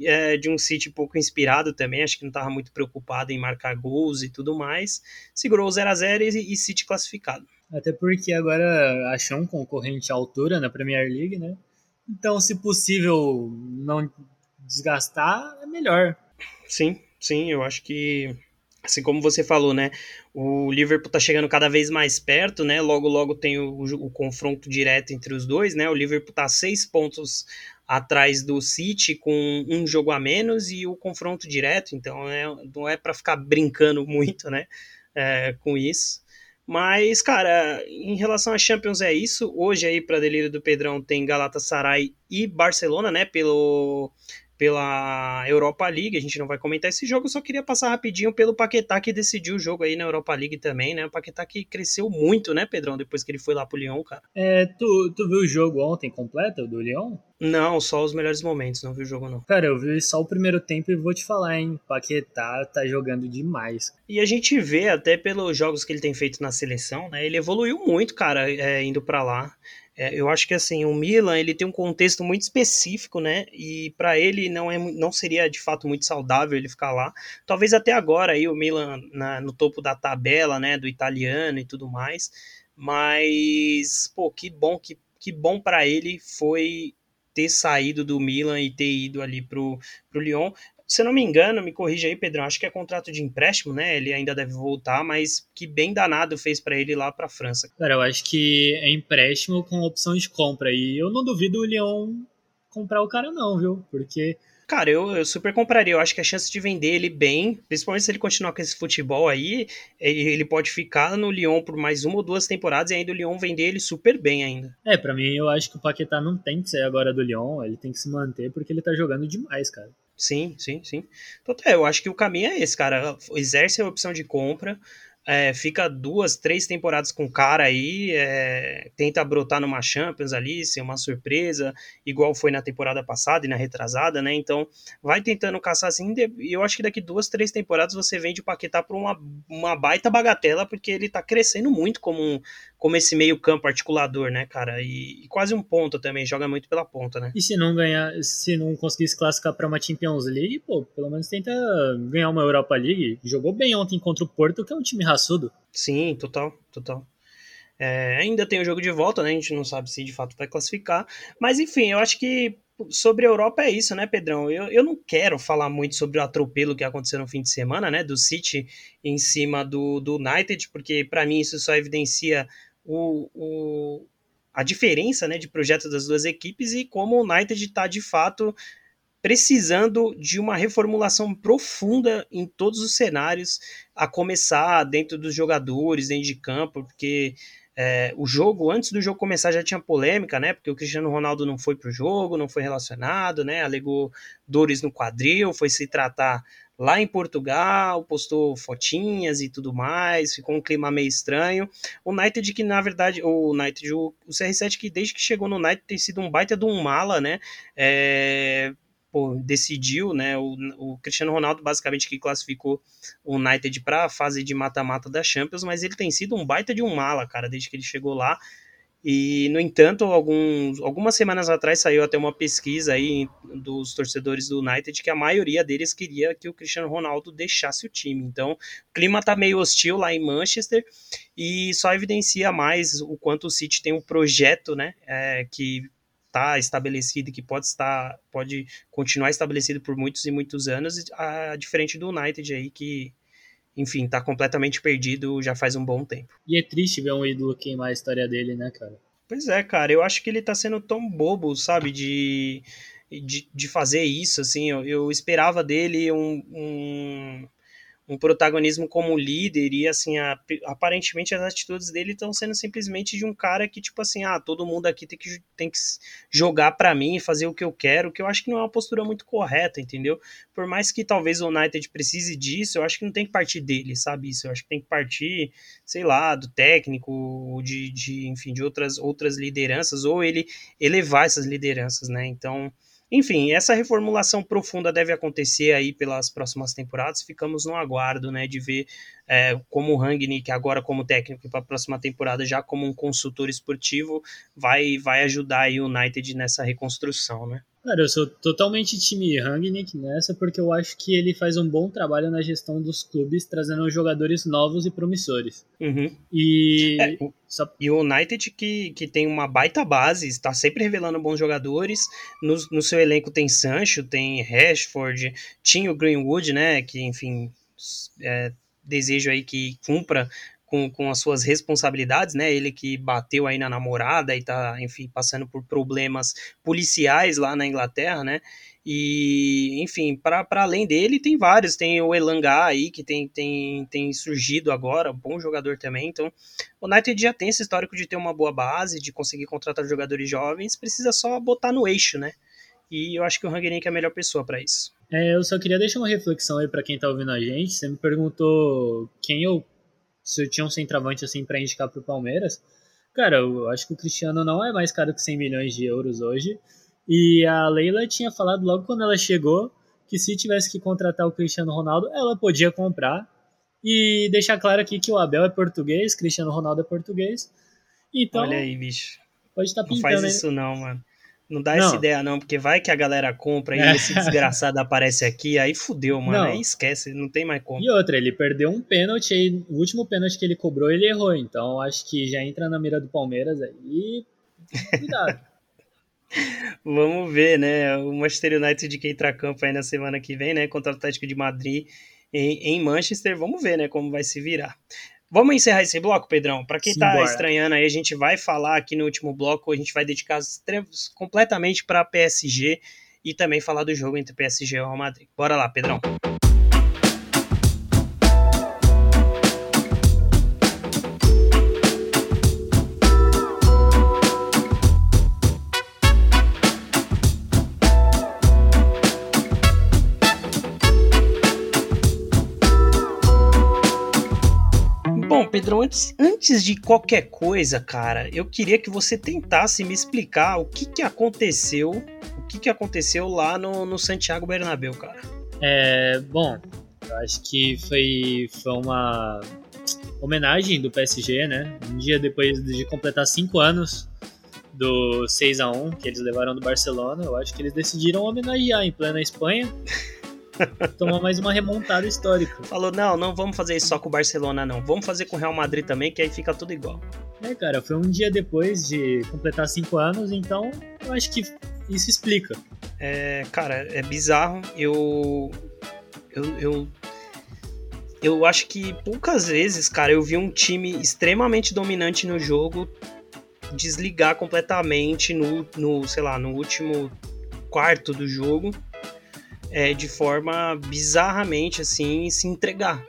é, de um City pouco inspirado também, acho que não estava muito preocupado em marcar gols e tudo mais. Segurou o 0 a 0 e, e City classificado. Até porque agora achou um concorrente à altura na Premier League, né? Então, se possível não desgastar, é melhor. Sim, sim, eu acho que assim como você falou, né? O Liverpool tá chegando cada vez mais perto, né? Logo, logo tem o, o, confronto direto entre os dois, né? O Liverpool tá seis pontos atrás do City com um jogo a menos e o confronto direto, então é, não é para ficar brincando muito, né? É, com isso. Mas, cara, em relação à Champions é isso. Hoje aí, para delírio do Pedrão, tem Galatasaray e Barcelona, né? Pelo pela Europa League. A gente não vai comentar esse jogo, só queria passar rapidinho pelo Paquetá que decidiu o jogo aí na Europa League também, né? O Paquetá que cresceu muito, né, Pedrão, depois que ele foi lá pro Lyon, cara. É, tu, tu viu o jogo ontem completo do Lyon? Não, só os melhores momentos, não vi o jogo não. Cara, eu vi só o primeiro tempo e vou te falar, hein, Paquetá tá jogando demais. E a gente vê até pelos jogos que ele tem feito na seleção, né, ele evoluiu muito, cara, é, indo para lá. É, eu acho que assim, o Milan ele tem um contexto muito específico, né? E para ele não, é, não seria de fato muito saudável ele ficar lá. Talvez até agora aí o Milan na, no topo da tabela, né? Do italiano e tudo mais. Mas, pô, que bom que, que bom para ele foi ter saído do Milan e ter ido ali pro, pro Lyon se eu não me engano, me corrija aí, Pedrão, acho que é contrato de empréstimo, né? Ele ainda deve voltar, mas que bem danado fez para ele lá para França. Cara, eu acho que é empréstimo com opção de compra e eu não duvido o Lyon comprar o cara não, viu? Porque Cara, eu, eu, super compraria. Eu acho que a chance de vender ele bem, principalmente se ele continuar com esse futebol aí, ele, ele pode ficar no Lyon por mais uma ou duas temporadas e ainda o Lyon vender ele super bem ainda. É, para mim eu acho que o Paquetá não tem que sair agora do Lyon, ele tem que se manter porque ele tá jogando demais, cara. Sim, sim, sim. Então, eu acho que o caminho é esse, cara. Exerce a opção de compra, é, fica duas, três temporadas com o cara aí, é, tenta brotar numa Champions ali, ser uma surpresa, igual foi na temporada passada e na retrasada, né? Então, vai tentando caçar assim, e eu acho que daqui duas, três temporadas você vende o Paquetá por uma, uma baita bagatela, porque ele tá crescendo muito como, um, como esse meio campo articulador, né, cara? E, e, quase um ponto também, joga muito pela ponta, né? E se não ganhar, se não conseguir se classificar para uma Champions League, pô, pelo menos tenta ganhar uma Europa League. Jogou bem ontem contra o Porto, que é um time raçudo raçudo. Sim, total, total. É, ainda tem o jogo de volta, né? A gente não sabe se de fato vai classificar. Mas enfim, eu acho que sobre a Europa é isso, né, Pedrão? Eu, eu não quero falar muito sobre o atropelo que aconteceu no fim de semana, né? Do City em cima do, do United, porque para mim isso só evidencia o, o, a diferença né, de projeto das duas equipes e como o United está de fato precisando de uma reformulação profunda em todos os cenários, a começar dentro dos jogadores, dentro de campo, porque é, o jogo, antes do jogo começar, já tinha polêmica, né? Porque o Cristiano Ronaldo não foi pro jogo, não foi relacionado, né? Alegou dores no quadril, foi se tratar lá em Portugal, postou fotinhas e tudo mais, ficou um clima meio estranho. O United que, na verdade, o United, o, o CR7 que desde que chegou no United tem sido um baita de um mala, né? É, pô, decidiu, né? O, o, Cristiano Ronaldo basicamente que classificou o United para a fase de mata-mata da Champions, mas ele tem sido um baita de um mala, cara, desde que ele chegou lá. E, no entanto, alguns, algumas semanas atrás saiu até uma pesquisa aí dos torcedores do United que a maioria deles queria que o Cristiano Ronaldo deixasse o time. Então, o clima tá meio hostil lá em Manchester e só evidencia mais o quanto o City tem um projeto, né, é, que está estabelecido e que pode estar pode continuar estabelecido por muitos e muitos anos, a, diferente do United aí que enfim, está completamente perdido já faz um bom tempo. E é triste ver um ídolo queimar a história dele, né, cara? Pois é, cara, eu acho que ele está sendo tão bobo, sabe, de de, de fazer isso, assim, eu, eu esperava dele um, um um protagonismo como líder e assim, a, aparentemente as atitudes dele estão sendo simplesmente de um cara que tipo assim, ah, todo mundo aqui tem que, tem que jogar para mim e fazer o que eu quero, que eu acho que não é uma postura muito correta, entendeu? Por mais que talvez o United precise disso, eu acho que não tem que partir dele, sabe isso? Eu acho que tem que partir, sei lá, do técnico, de, de enfim, de outras outras lideranças ou ele elevar essas lideranças, né? Então, enfim, essa reformulação profunda deve acontecer aí pelas próximas temporadas. Ficamos no aguardo, né, de ver é, como o Rangnick, agora como técnico para a próxima temporada, já como um consultor esportivo, vai, vai ajudar o United nessa reconstrução, né? Cara, eu sou totalmente time Rangnick nessa, porque eu acho que ele faz um bom trabalho na gestão dos clubes, trazendo jogadores novos e promissores. Uhum. E... É, o, Só... e o United, que, que tem uma baita base, está sempre revelando bons jogadores. No, no seu elenco tem Sancho, tem Rashford, tinha o Greenwood, né, que, enfim, é, desejo aí que cumpra com, com as suas responsabilidades, né? Ele que bateu aí na namorada e tá, enfim, passando por problemas policiais lá na Inglaterra, né? E, enfim, para além dele, tem vários. Tem o Elanga aí, que tem, tem, tem surgido agora, bom jogador também. Então, o United já tem esse histórico de ter uma boa base, de conseguir contratar jogadores jovens, precisa só botar no eixo, né? E eu acho que o Rangnick é a melhor pessoa para isso. É, eu só queria deixar uma reflexão aí para quem tá ouvindo a gente. Você me perguntou quem eu se eu tinha um centroavante assim para indicar para o Palmeiras, cara, eu acho que o Cristiano não é mais caro que 100 milhões de euros hoje. E a Leila tinha falado logo quando ela chegou que se tivesse que contratar o Cristiano Ronaldo, ela podia comprar. E deixar claro aqui que o Abel é português, Cristiano Ronaldo é português. Então, Olha aí, bicho. Pode estar tá pintando. Não faz isso não, mano. Não dá não. essa ideia, não, porque vai que a galera compra e é. esse desgraçado aparece aqui, aí fudeu, mano. Não. Aí esquece, não tem mais como. E outra, ele perdeu um pênalti aí, o último pênalti que ele cobrou, ele errou. Então acho que já entra na mira do Palmeiras aí. Cuidado. Vamos ver, né? O Manchester United que entra a campo aí na semana que vem, né? Contra o Atlético de Madrid em, em Manchester. Vamos ver, né? Como vai se virar. Vamos encerrar esse bloco, Pedrão? Para quem está estranhando aí, a gente vai falar aqui no último bloco, a gente vai dedicar completamente para PSG e também falar do jogo entre PSG e Real Madrid. Bora lá, Pedrão. Pedrão, antes, antes de qualquer coisa, cara, eu queria que você tentasse me explicar o que, que aconteceu, o que, que aconteceu lá no, no Santiago Bernabéu, cara. É, bom, eu acho que foi, foi uma homenagem do PSG, né? Um dia depois de completar cinco anos do 6 a 1 que eles levaram do Barcelona, eu acho que eles decidiram homenagear em plena Espanha. Tomar mais uma remontada histórica. Falou, não, não vamos fazer isso só com o Barcelona, não. Vamos fazer com o Real Madrid também, que aí fica tudo igual. É, cara, foi um dia depois de completar cinco anos, então eu acho que isso explica. É, cara, é bizarro. Eu. Eu. eu... Eu acho que poucas vezes, cara, eu vi um time extremamente dominante no jogo desligar completamente no, no sei lá, no último quarto do jogo é, de forma bizarramente assim se entregar.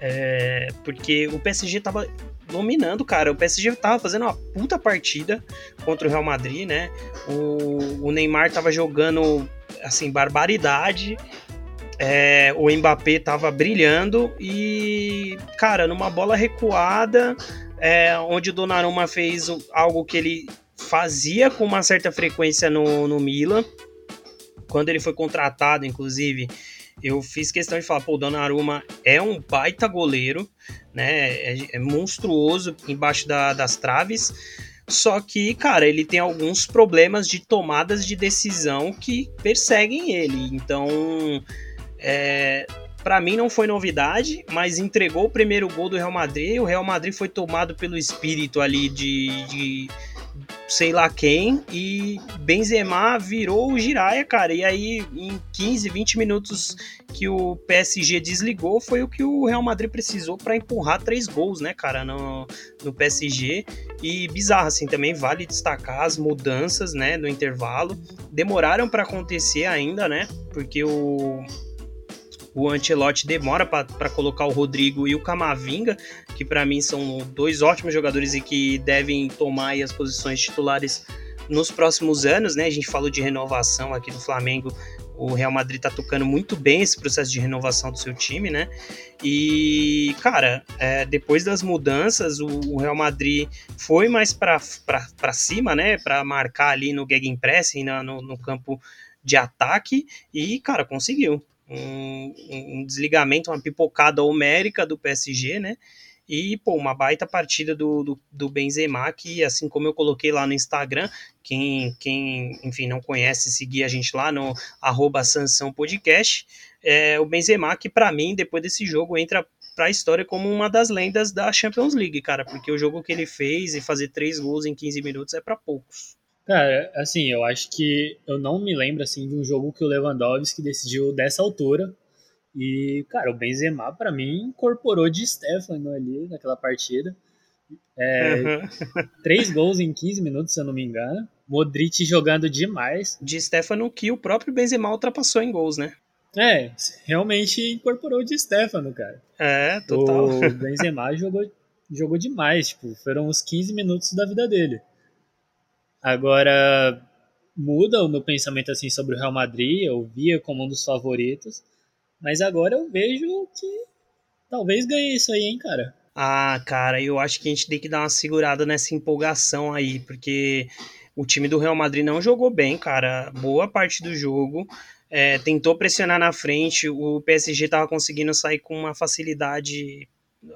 É, porque o PSG tava dominando, cara. O PSG tava fazendo uma puta partida contra o Real Madrid, né? O, o Neymar tava jogando assim barbaridade. É, o Mbappé tava brilhando e, cara, numa bola recuada, é, onde o Donnarumma fez algo que ele fazia com uma certa frequência no, no Milan, quando ele foi contratado, inclusive, eu fiz questão de falar, pô, o Donnarumma é um baita goleiro, né? É, é monstruoso embaixo da, das traves. Só que, cara, ele tem alguns problemas de tomadas de decisão que perseguem ele. Então, é, para mim não foi novidade, mas entregou o primeiro gol do Real Madrid. O Real Madrid foi tomado pelo espírito ali de, de sei lá quem e Benzema virou o Jiraya, cara. E aí em 15, 20 minutos que o PSG desligou foi o que o Real Madrid precisou para empurrar três gols, né, cara, no, no PSG. E bizarro assim, também vale destacar as mudanças, né, no intervalo. Demoraram para acontecer ainda, né? Porque o o Ancelotti demora para colocar o Rodrigo e o Camavinga, que para mim são dois ótimos jogadores e que devem tomar as posições titulares nos próximos anos, né? A gente falou de renovação aqui do Flamengo. O Real Madrid tá tocando muito bem esse processo de renovação do seu time, né? E, cara, é, depois das mudanças, o, o Real Madrid foi mais para cima, né? Para marcar ali no Gegenpressing, no, no campo de ataque, e, cara, conseguiu um, um desligamento, uma pipocada homérica do PSG, né? E, pô, uma baita partida do, do, do, Benzema, que assim como eu coloquei lá no Instagram, quem, quem enfim, não conhece, seguir a gente lá no arroba Sansão Podcast, é, o Benzema que para mim, depois desse jogo, entra para a história como uma das lendas da Champions League, cara, porque o jogo que ele fez e fazer três gols em 15 minutos é para poucos. Cara, assim, eu acho que eu não me lembro assim de um jogo que o Lewandowski decidiu dessa altura. E, cara, o Benzema para mim incorporou de Stefano ali naquela partida. É, uhum. Três gols em 15 minutos, se eu não me engano. Modric jogando demais. De Stefano que o próprio Benzema ultrapassou em gols, né? É, realmente incorporou de Stefano, cara. É, total. O Benzema jogou, jogou demais, tipo, foram os 15 minutos da vida dele. Agora, muda o meu pensamento assim sobre o Real Madrid, eu via como um dos favoritos, mas agora eu vejo que talvez ganhe isso aí, hein, cara. Ah, cara, eu acho que a gente tem que dar uma segurada nessa empolgação aí, porque o time do Real Madrid não jogou bem, cara. Boa parte do jogo. É, tentou pressionar na frente, o PSG estava conseguindo sair com uma facilidade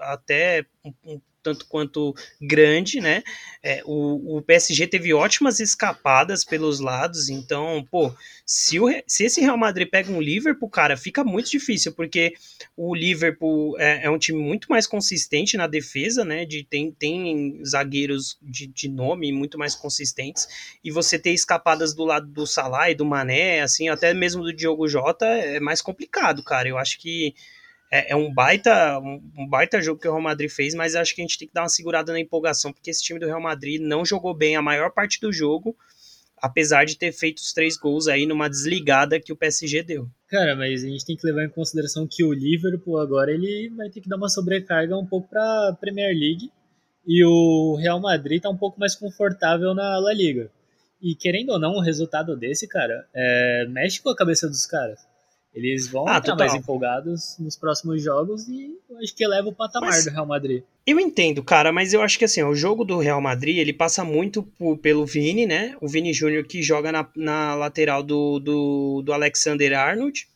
até um, um tanto quanto grande, né? É, o, o PSG teve ótimas escapadas pelos lados, então, pô, se, o, se esse Real Madrid pega um Liverpool, cara, fica muito difícil, porque o Liverpool é, é um time muito mais consistente na defesa, né? De, tem, tem zagueiros de, de nome muito mais consistentes, e você ter escapadas do lado do Salah e do Mané, assim, até mesmo do Diogo Jota, é mais complicado, cara. Eu acho que é, é, um baita um, um, baita jogo que o Real Madrid fez, mas acho que a gente tem que dar uma segurada na empolgação, porque esse time do Real Madrid não jogou bem a maior parte do jogo, apesar de ter feito os três gols aí numa desligada que o PSG deu. Cara, mas a gente tem que levar em consideração que o Liverpool agora ele vai ter que dar uma sobrecarga um pouco para Premier League e o Real Madrid tá um pouco mais confortável na La Liga. E querendo ou não, o resultado desse, cara, é, mexe com a cabeça dos caras. Eles vão ah, estar mais empolgados nos próximos jogos e acho que eleva o patamar mas, do Real Madrid. Eu entendo, cara, mas eu acho que assim, o jogo do Real Madrid, ele passa muito por, pelo Vini, né? O Vini Júnior que joga na, na lateral do, do, do Alexander Arnold.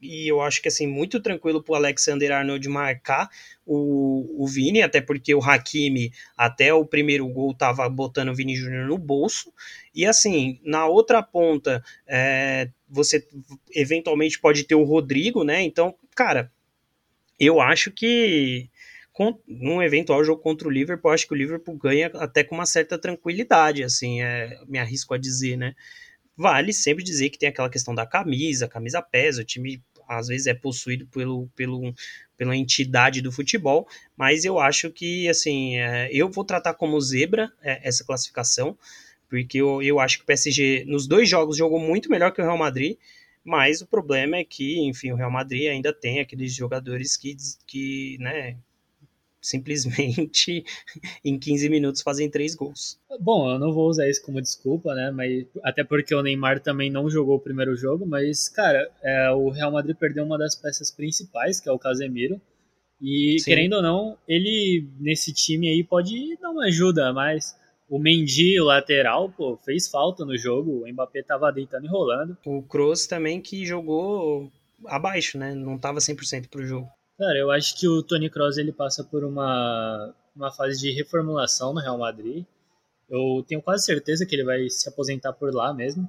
E eu acho que assim, muito tranquilo pro Alexander Arnold marcar o, o Vini, até porque o Hakimi, até o primeiro gol, tava botando o Vini Júnior no bolso. E assim, na outra ponta, é, você eventualmente pode ter o Rodrigo, né? Então, cara, eu acho que com, num eventual jogo contra o Liverpool, acho que o Liverpool ganha até com uma certa tranquilidade, assim, é, me arrisco a dizer, né? Vale sempre dizer que tem aquela questão da camisa, camisa pesa, o time às vezes é possuído pelo, pelo, pela entidade do futebol, mas eu acho que, assim, é, eu vou tratar como zebra é, essa classificação, porque eu, eu acho que o PSG nos dois jogos jogou muito melhor que o Real Madrid, mas o problema é que, enfim, o Real Madrid ainda tem aqueles jogadores que, que né, simplesmente em 15 minutos fazem três gols. Bom, eu não vou usar isso como desculpa, né? Mas até porque o Neymar também não jogou o primeiro jogo, mas cara, é, o Real Madrid perdeu uma das peças principais, que é o Casemiro. E Sim. querendo ou não, ele nesse time aí pode dar uma ajuda, mas o Mendy, o lateral, pô, fez falta no jogo. O Mbappé tava deitando e rolando. O Kroos também que jogou abaixo, né? Não tava 100% pro jogo. Cara, eu acho que o Tony Kroos ele passa por uma, uma fase de reformulação no Real Madrid. Eu tenho quase certeza que ele vai se aposentar por lá mesmo.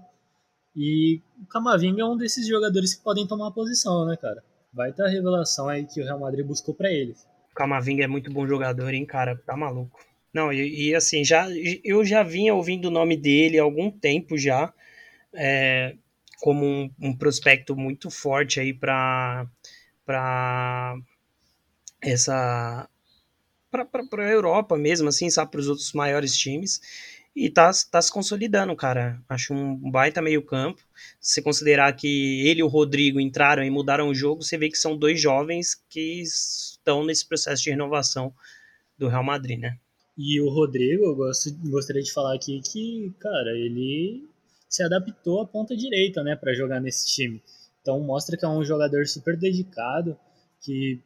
E o Camavinga é um desses jogadores que podem tomar a posição, né, cara? Vai ter a revelação aí que o Real Madrid buscou para eles. O Camavinga é muito bom jogador, hein, cara? Tá maluco. Não, e, e, assim, já, eu já vinha ouvindo o nome dele há algum tempo já, é, como um, um, prospecto muito forte aí para essa para a Europa mesmo, assim, sabe, para os outros maiores times. E tá, tá se consolidando, cara. Acho um baita meio-campo. Se considerar que ele e o Rodrigo entraram e mudaram o jogo, você vê que são dois jovens que estão nesse processo de renovação do Real Madrid, né? E o Rodrigo, eu gosto, gostaria de falar aqui que, cara, ele se adaptou à ponta direita, né, para jogar nesse time. Então mostra que é um jogador super dedicado, que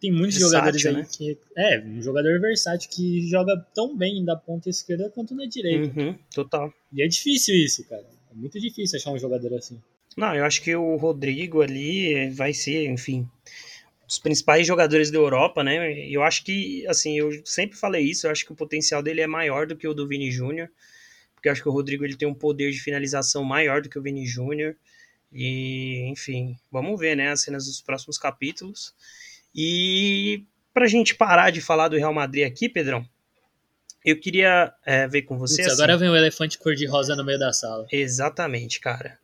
tem muitos versátil, jogadores aí né? que. É, um jogador versátil que joga tão bem da ponta esquerda quanto na direita. Uhum, total. E é difícil isso, cara. É muito difícil achar um jogador assim. Não, eu acho que o Rodrigo ali vai ser, enfim, os principais jogadores da Europa, né? Eu acho que, assim, eu sempre falei isso, eu acho que o potencial dele é maior do que o do Vini Júnior, porque eu acho que o Rodrigo ele tem um poder de finalização maior do que o Vini Júnior. E, enfim, vamos ver, né, as cenas dos próximos capítulos. E para a gente parar de falar do Real Madrid aqui, Pedrão, eu queria é, ver com você. Putz, assim, agora vem o elefante cor-de-rosa no meio da sala. Exatamente, cara.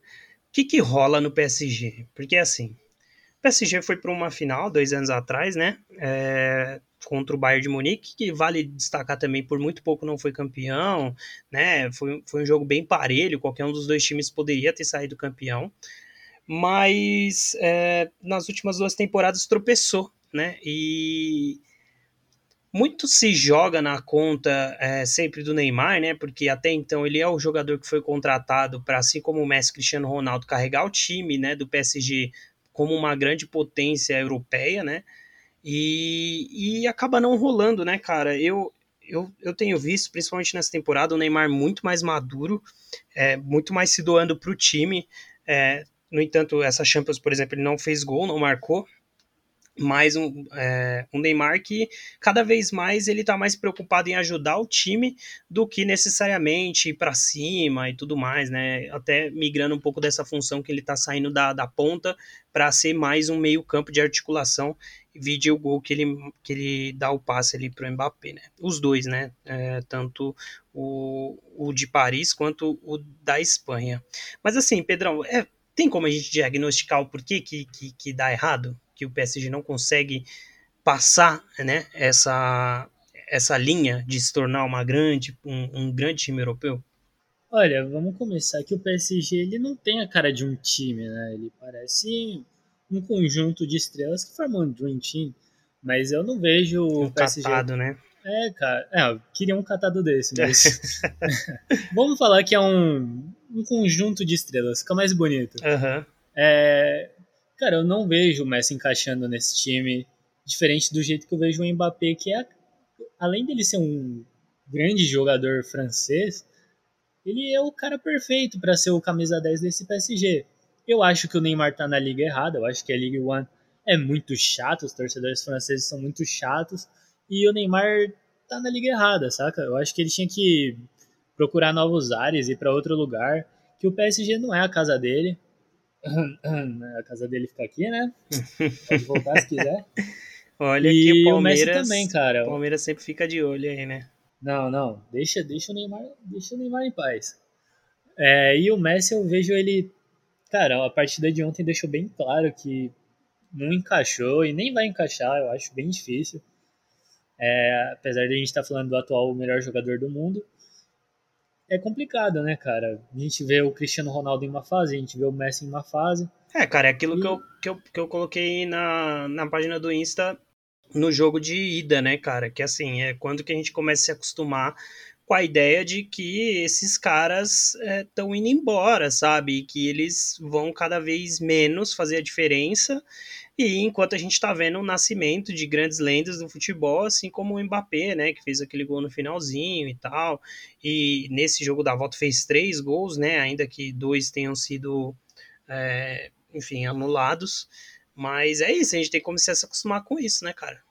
O que, que rola no PSG? Porque assim, o PSG foi para uma final dois anos atrás, né? É, contra o Bayern de Munique, que vale destacar também por muito pouco não foi campeão, né? Foi, foi um jogo bem parelho, qualquer um dos dois times poderia ter saído campeão, mas é, nas últimas duas temporadas tropeçou né? E muito se joga na conta é, sempre do Neymar, né? Porque até então ele é o jogador que foi contratado para, assim como o Messi Cristiano Ronaldo, carregar o time né, do PSG como uma grande potência europeia, né? E, e acaba não rolando, né, cara? Eu, eu, eu tenho visto, principalmente nessa temporada, o Neymar muito mais maduro, é, muito mais se doando para o time. É, no entanto, essa Champions, por exemplo, ele não fez gol, não marcou, mais um, é, um Neymar que cada vez mais ele tá mais preocupado em ajudar o time do que necessariamente ir para cima e tudo mais, né? Até migrando um pouco dessa função que ele tá saindo da, da ponta para ser mais um meio campo de articulação vídeo o gol que ele, que ele dá o passe ali pro Mbappé, né? Os dois, né? É, tanto o, o de Paris quanto o da Espanha. Mas assim, Pedrão, é, tem como a gente diagnosticar o porquê que, que, que dá errado? Que o PSG não consegue passar né, essa, essa linha de se tornar uma grande, um, um grande time europeu? Olha, vamos começar que o PSG ele não tem a cara de um time, né? Ele parece um conjunto de estrelas que formam um Dream Team, mas eu não vejo um o PSG... catado, né? É, cara, é, eu queria um catado desse, mas vamos falar que é um, um conjunto de estrelas, fica mais bonito. Uhum. É, Cara, eu não vejo o Messi encaixando nesse time diferente do jeito que eu vejo o Mbappé, que é, além dele ser um grande jogador francês, ele é o cara perfeito para ser o camisa 10 desse PSG. Eu acho que o Neymar tá na liga errada, eu acho que a Ligue 1 é muito chato, os torcedores franceses são muito chatos, e o Neymar tá na liga errada, saca? Eu acho que ele tinha que procurar novos ares, ir para outro lugar, que o PSG não é a casa dele. a casa dele fica aqui, né? Pode voltar se quiser. Olha e que o Palmeiras o também, cara. O Palmeiras sempre fica de olho aí, né? Não, não. Deixa, deixa o Neymar, deixa o Neymar em paz. É, e o Messi eu vejo ele, cara, a partida de ontem deixou bem claro que não encaixou e nem vai encaixar, eu acho bem difícil. É, apesar de a gente estar tá falando do atual melhor jogador do mundo, é complicado, né, cara? A gente vê o Cristiano Ronaldo em uma fase, a gente vê o Messi em uma fase. É, cara, é aquilo e... que, eu, que, eu, que eu coloquei na, na página do Insta no jogo de ida, né, cara? Que assim, é quando que a gente começa a se acostumar com a ideia de que esses caras estão é, indo embora, sabe? E que eles vão cada vez menos fazer a diferença e enquanto a gente está vendo o nascimento de grandes lendas do futebol, assim como o Mbappé, né, que fez aquele gol no finalzinho e tal, e nesse jogo da volta fez três gols, né, ainda que dois tenham sido, é, enfim, anulados, mas é isso, a gente tem que começar a se acostumar com isso, né, cara?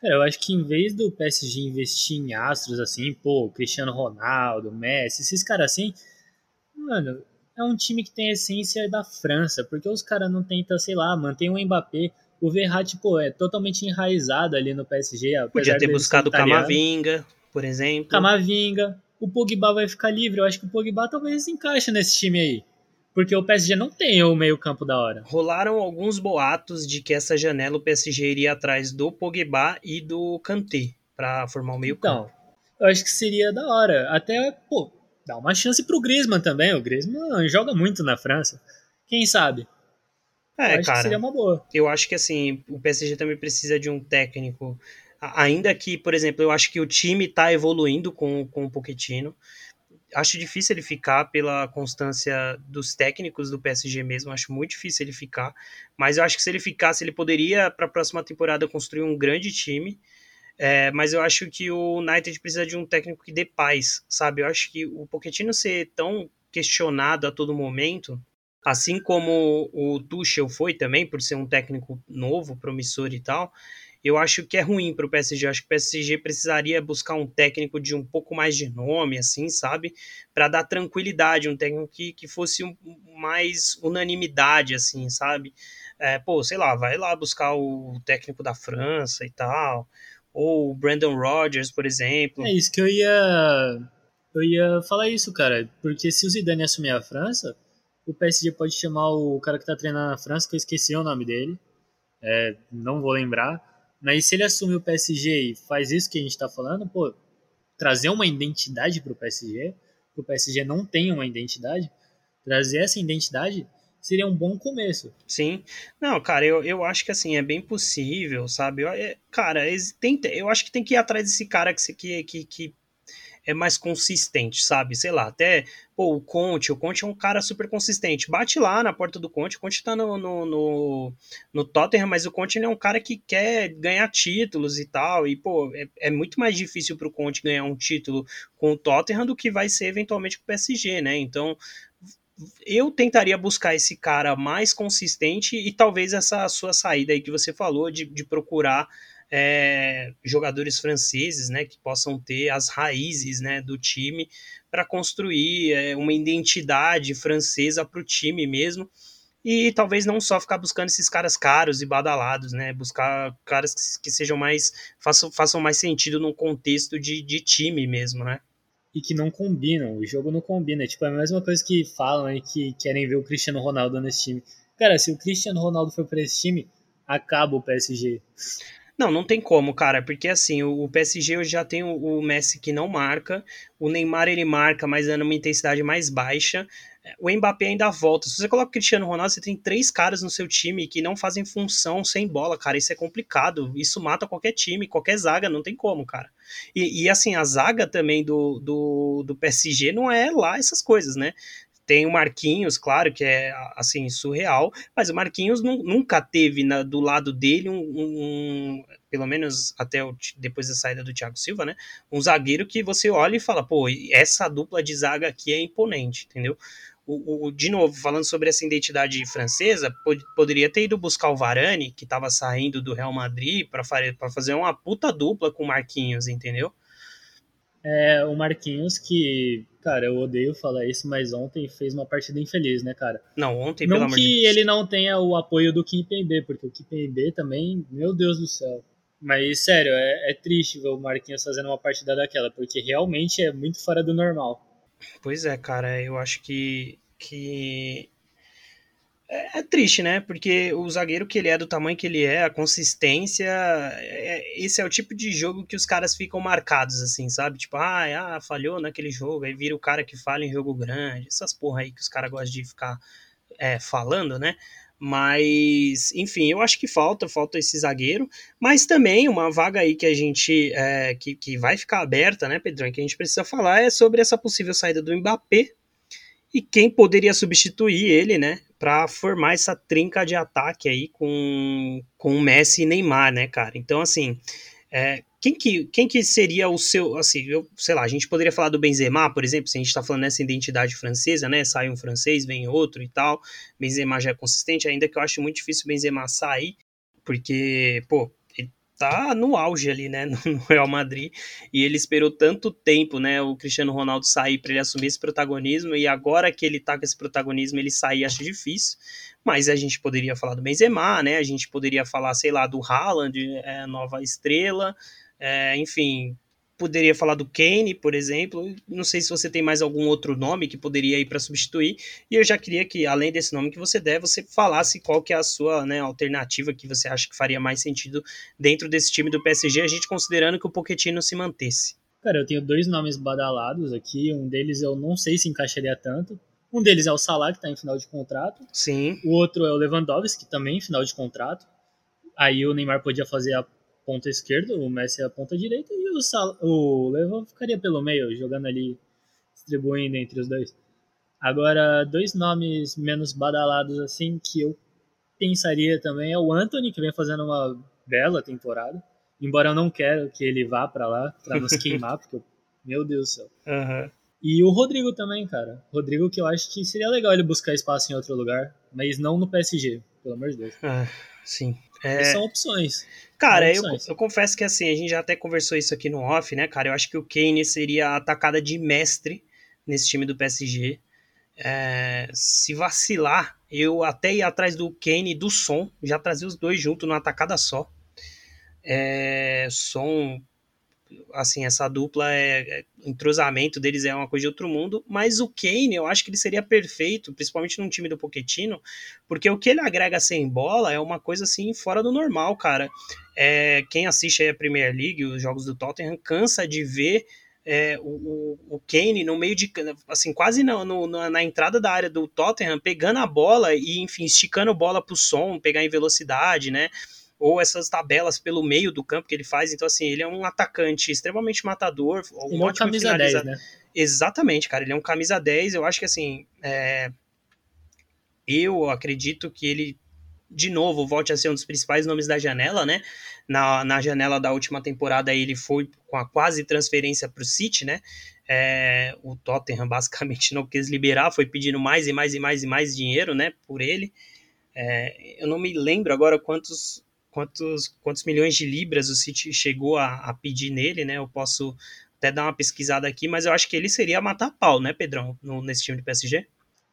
Cara, eu acho que em vez do PSG investir em astros assim, pô, Cristiano Ronaldo, Messi, esses caras assim, mano, é um time que tem a essência da França, porque os caras não tentam, sei lá, manter o Mbappé. O Verratti, pô, é totalmente enraizado ali no PSG. Podia ter buscado o Camavinga. por exemplo. Camavinga. O Pogba vai ficar livre. Eu acho que o Pogba talvez encaixe nesse time aí. Porque o PSG não tem o meio-campo da hora. Rolaram alguns boatos de que essa janela o PSG iria atrás do Pogba e do Kanté para formar o meio-campo. Então, eu acho que seria da hora. Até, pô, dá uma chance pro Griezmann também. O Griezmann joga muito na França. Quem sabe? É, acho cara. Que seria uma boa. Eu acho que assim, o PSG também precisa de um técnico. Ainda que, por exemplo, eu acho que o time tá evoluindo com, com o Pochettino acho difícil ele ficar pela constância dos técnicos do PSG mesmo, acho muito difícil ele ficar, mas eu acho que se ele ficasse, ele poderia para a próxima temporada construir um grande time, é, mas eu acho que o United precisa de um técnico que dê paz, sabe? Eu acho que o Pochettino ser tão questionado a todo momento, assim como o Tuchel foi também, por ser um técnico novo, promissor e tal, eu acho que é ruim para o PSG. Eu acho que o PSG precisaria buscar um técnico de um pouco mais de nome, assim, sabe? Para dar tranquilidade, um técnico que, que fosse um, mais unanimidade, assim, sabe? É, pô, sei lá, vai lá buscar o técnico da França e tal, ou o Brandon Rodgers, por exemplo. É isso que eu ia. Eu ia falar isso, cara, porque se o Zidane assumir a França, o PSG pode chamar o cara que tá treinando na França, que eu esqueci o nome dele, é, não vou lembrar, mas se ele assume o PSG e faz isso que a gente está falando, pô, trazer uma identidade para o PSG, que o PSG não tem uma identidade, trazer essa identidade seria um bom começo. Sim. Não, cara, eu, eu acho que assim, é bem possível, sabe? Eu, é, cara, tem, eu acho que tem que ir atrás desse cara que, que, que, que é mais consistente, sabe? Sei lá, até pô, o Conte, o Conte é um cara super consistente. Bate lá na porta do Conte, o Conte tá no, no, no, no Tottenham, mas o Conte é um cara que quer ganhar títulos e tal. E, pô, é, é muito mais difícil pro Conte ganhar um título com o Tottenham do que vai ser eventualmente com o PSG, né? Então, eu tentaria buscar esse cara mais consistente e talvez essa sua saída aí que você falou de, de procurar é, jogadores franceses, né, que possam ter as raízes, né, do time para construir é, uma identidade francesa para o time mesmo e talvez não só ficar buscando esses caras caros e badalados, né, buscar caras que, que sejam mais façam, façam mais sentido num contexto de, de time mesmo, né? E que não combinam, o jogo não combina. Tipo, é a mesma coisa que falam aí que querem ver o Cristiano Ronaldo nesse time. Cara, se o Cristiano Ronaldo for para esse time, acaba o PSG. Não, não tem como, cara, porque assim, o, PSG hoje já tem o, o, Messi que não marca, o Neymar ele marca, mas dando uma intensidade mais baixa, o Mbappé ainda volta. Se você coloca o Cristiano Ronaldo, você tem três caras no seu time que não fazem função sem bola, cara, isso é complicado, isso mata qualquer time, qualquer zaga, não tem como, cara. E, e assim, a zaga também do, do, do PSG não é lá essas coisas, né? Tem o Marquinhos, claro, que é assim, surreal, mas o Marquinhos nunca teve na, do lado dele um, um, pelo menos até o, depois da saída do Thiago Silva, né? Um zagueiro que você olha e fala, pô, essa dupla de zaga aqui é imponente, entendeu? O, o, de novo, falando sobre essa identidade francesa, pod, poderia ter ido buscar o Varane, que estava saindo do Real Madrid, para fazer uma puta dupla com o Marquinhos, entendeu? É, o Marquinhos, que, cara, eu odeio falar isso, mas ontem fez uma partida infeliz, né, cara? Não, ontem, não pelo amor de Deus. que ele não tenha o apoio do Kimpembe, porque o Kimpembe também, meu Deus do céu. Mas, sério, é, é triste ver o Marquinhos fazendo uma partida daquela, porque realmente é muito fora do normal. Pois é, cara, eu acho que, que é, é, triste, né? Porque o zagueiro que ele é, do tamanho que ele é, a consistência, é, esse é o tipo de jogo que os caras ficam marcados, assim, sabe? Tipo, ah, ah, falhou naquele jogo, aí vira o cara que fala em jogo grande, essas porra aí que os caras gostam de ficar é, falando, né? Mas, enfim, eu acho que falta, falta esse zagueiro, mas também uma vaga aí que a gente, é, que, que vai ficar aberta, né, Pedrão, que a gente precisa falar é sobre essa possível saída do Mbappé e quem poderia substituir ele, né, para formar essa trinca de ataque aí com, com Messi e Neymar, né, cara? Então, assim, é, quem, que, quem que seria o seu, assim, eu, sei lá, a gente poderia falar do Benzema, por exemplo, se a gente tá falando nessa identidade francesa, né, sai um francês, vem outro e tal, Benzema já é consistente, ainda que eu acho muito difícil o Benzema sair, porque, pô, tá no auge ali, né, no Real Madrid, e ele esperou tanto tempo, né, o Cristiano Ronaldo sair para ele assumir esse protagonismo, e agora que ele tá com esse protagonismo, ele sair acho difícil, mas a gente poderia falar do Benzema, né, a gente poderia falar, sei lá, do Haaland, é, nova estrela, é, enfim, poderia falar do Kane, por exemplo. Não sei se você tem mais algum outro nome que poderia ir para substituir. E eu já queria que, além desse nome que você der, você falasse qual que é a sua né, alternativa que você acha que faria mais sentido dentro desse time do PSG, a gente considerando que o Pochettino se mantesse. Cara, eu tenho dois nomes badalados aqui. Um deles eu não sei se encaixaria tanto. Um deles é o Salah, que está em final de contrato. Sim. O outro é o Lewandowski, que também em final de contrato. Aí o Neymar podia fazer a ponta esquerda, o Messi a ponta direita e o, Sal o Levão ficaria pelo meio, jogando ali, distribuindo entre os dois. Agora, dois nomes menos badalados assim que eu pensaria também é o Anthony, que vem fazendo uma bela temporada. Embora eu não quero que ele vá para lá, para nos queimar, porque, meu Deus do céu. Uhum. E o Rodrigo também, cara. Rodrigo que eu acho que seria legal ele buscar espaço em outro lugar, mas não no PSG, pelo amor de Deus. Ah, sim. É... São opções. Cara, eu, eu, confesso que assim, a gente já até conversou isso aqui no off, né, cara? Eu acho que o Kane seria a atacada de mestre nesse time do PSG. É, se vacilar, eu até ia atrás do Kane e do Som, já trazer os dois juntos numa atacada só. É, Som assim, essa dupla é, é, entrosamento deles é uma coisa de outro mundo, mas o Kane, eu acho que ele seria perfeito, principalmente num time do Pochettino, porque o que ele agrega sem bola é uma coisa assim fora do normal, cara. É, quem assiste a Premier League, os jogos do Tottenham, cansa de ver é, o, o, Kane no meio de. assim, quase no, no, na entrada da área do Tottenham, pegando a bola e, enfim, esticando a bola pro som, pegar em velocidade, né? Ou essas tabelas pelo meio do campo que ele faz. Então, assim, ele é um atacante extremamente matador. Um ele é um camisa 10, né? Exatamente, cara. Ele é um camisa 10. Eu acho que, assim, é... eu acredito que ele, de novo, volte a ser um dos principais nomes da janela, né? Na, na janela da última temporada, ele foi com a quase transferência para o City, né? É... o Tottenham basicamente não quis liberar, foi pedindo mais e mais e mais e mais dinheiro, né? Por ele. É... eu não me lembro agora quantos quantos, quantos milhões de libras o City chegou a, a, pedir nele, né? Eu posso até dar uma pesquisada aqui, mas eu acho que ele seria matar pau, né, Pedrão, no, nesse time do PSG?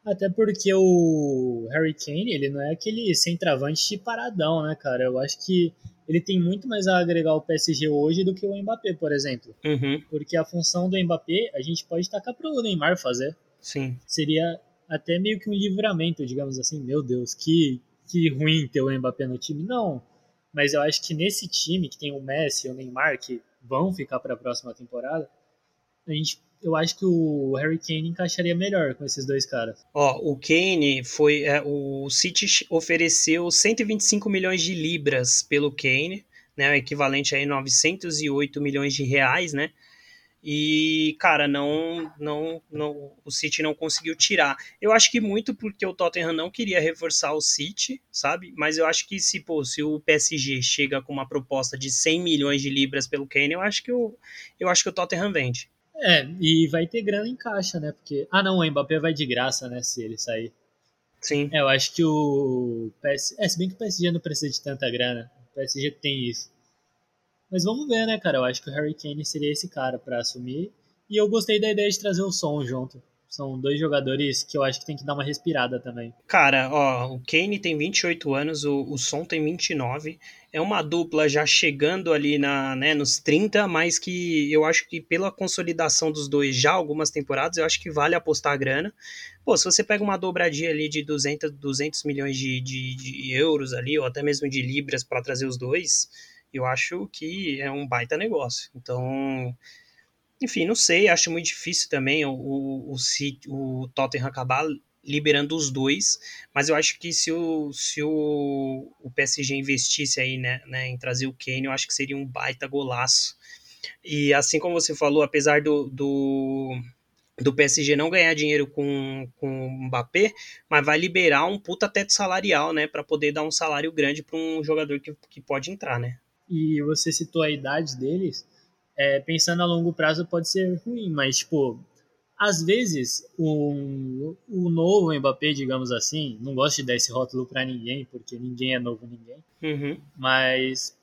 Até porque o Harry Kane, ele não é aquele centroavante paradão, né, cara? Eu acho que ele tem muito mais a agregar ao PSG hoje do que o Mbappé, por exemplo. Uhum. Porque a função do Mbappé, a gente pode tacar pro Neymar fazer. Sim. Seria até meio que um livramento, digamos assim. Meu Deus, que, que ruim ter o Mbappé no time. Não, mas eu acho que nesse time que tem o Messi e o Neymar que vão ficar para a próxima temporada, a gente, eu acho que o Harry Kane encaixaria melhor com esses dois caras. Ó, o Kane foi é, o City ofereceu 125 milhões de libras pelo Kane, né, o equivalente a 908 milhões de reais, né? E, cara, não, não, não, o City não conseguiu tirar. Eu acho que muito porque o Tottenham não queria reforçar o City, sabe? Mas eu acho que se, pô, se o PSG chega com uma proposta de 100 milhões de libras pelo Kane, eu acho que o, eu acho que o Tottenham vende. É, e vai ter grana em caixa, né? Porque, ah não, o Mbappé vai de graça, né, se ele sair. Sim. É, eu acho que o PS, é, se bem que o PSG não precisa de tanta grana. O PSG tem isso. Mas vamos ver, né, cara? Eu acho que o Harry Kane seria esse cara para assumir. E eu gostei da ideia de trazer o som junto. São dois jogadores que eu acho que tem que dar uma respirada também. Cara, ó, o Kane tem 28 anos, o, o Son tem 29. É uma dupla já chegando ali na, né, nos 30, mas que eu acho que pela consolidação dos dois já algumas temporadas, eu acho que vale apostar a grana. Pô, se você pega uma dobradinha ali de 200, 200 milhões de, de, de euros ali, ou até mesmo de libras para trazer os dois eu acho que é um baita negócio. Então, enfim, não sei, acho muito difícil também o, o, o, o Tottenham acabar liberando os dois, mas eu acho que se o, se o, o PSG investisse aí né, né, em trazer o Kane, eu acho que seria um baita golaço. E assim como você falou, apesar do, do, do PSG não ganhar dinheiro com, com o Mbappé, mas vai liberar um puta teto salarial, né, para poder dar um salário grande para um jogador que, que pode entrar, né? E você citou a idade deles, é, pensando a longo prazo pode ser ruim, mas, tipo, às vezes o, o novo Mbappé, digamos assim, não gosto de dar esse rótulo para ninguém, porque ninguém é novo ninguém, uhum. mas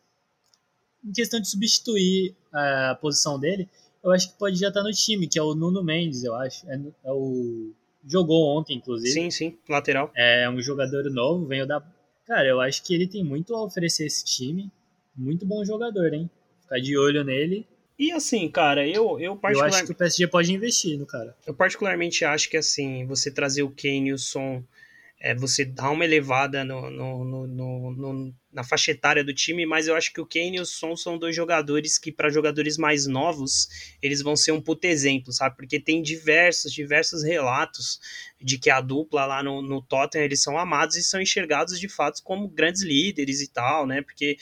em questão de substituir a posição dele, eu acho que pode já estar no time, que é o Nuno Mendes, eu acho. É, é o jogou ontem, inclusive. Sim, sim, lateral. É um jogador novo, veio da. Cara, eu acho que ele tem muito a oferecer esse time muito bom jogador, hein? Ficar de olho nele. E assim, cara, eu eu particularmente... Eu acho que o PSG pode investir no cara. Eu particularmente acho que assim, você trazer o Kane e o Son é, você dá uma elevada no, no, no, no, na faixa etária do time, mas eu acho que o Kane e o Son são dois jogadores que, para jogadores mais novos, eles vão ser um puto exemplo, sabe? Porque tem diversos, diversos relatos de que a dupla lá no, no Tottenham, eles são amados e são enxergados de fato como grandes líderes e tal, né? Porque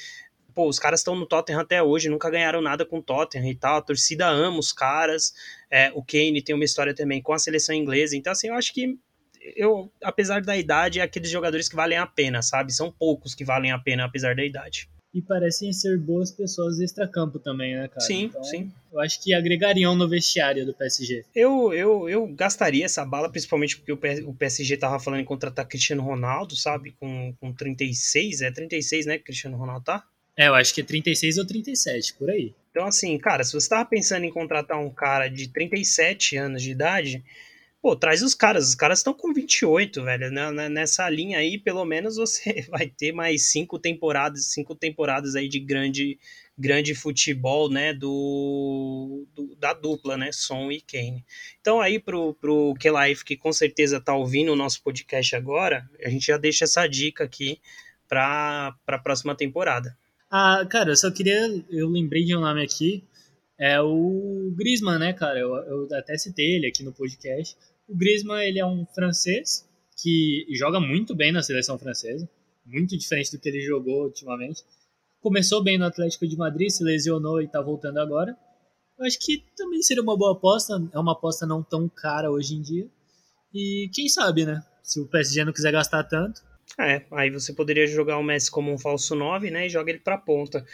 pô, os caras estão no Tottenham até hoje, nunca ganharam nada com o Tottenham e tal, a torcida ama os caras, é, o Kane tem uma história também com a seleção inglesa, então assim, eu acho que eu, apesar da idade, é aqueles jogadores que valem a pena, sabe? São poucos que valem a pena, apesar da idade. E parecem ser boas pessoas extra-campo também, né, cara? Sim, então, sim. Eu acho que agregariam no vestiário do PSG. Eu, eu, eu gastaria essa bala, principalmente porque o PSG tava falando em contratar Cristiano Ronaldo, sabe? Com, com 36, é 36, né, que Cristiano Ronaldo tá? É, eu acho que é 36 ou 37, por aí. Então, assim, cara, se você tava pensando em contratar um cara de 37 anos de idade, Pô, traz os caras. Os caras estão com 28, velho. Nessa linha aí, pelo menos você vai ter mais cinco temporadas, cinco temporadas aí de grande, grande futebol, né? Do, do da dupla, né? Son e Kane. Então aí pro, pro Kelife, que com certeza tá ouvindo o nosso podcast agora, a gente já deixa essa dica aqui para a próxima temporada. Ah, cara, eu só queria. Eu lembrei de um nome aqui. É o Griezmann, né, cara? Eu, eu até citei ele aqui no podcast. O Griezmann, ele é um francês que joga muito bem na seleção francesa, muito diferente do que ele jogou ultimamente. Começou bem no Atlético de Madrid, se lesionou e está voltando agora. Eu acho que também seria uma boa aposta, é uma aposta não tão cara hoje em dia. E quem sabe, né? Se o PSG não quiser gastar tanto. É, aí você poderia jogar o Messi como um falso 9, né? E joga ele pra ponta.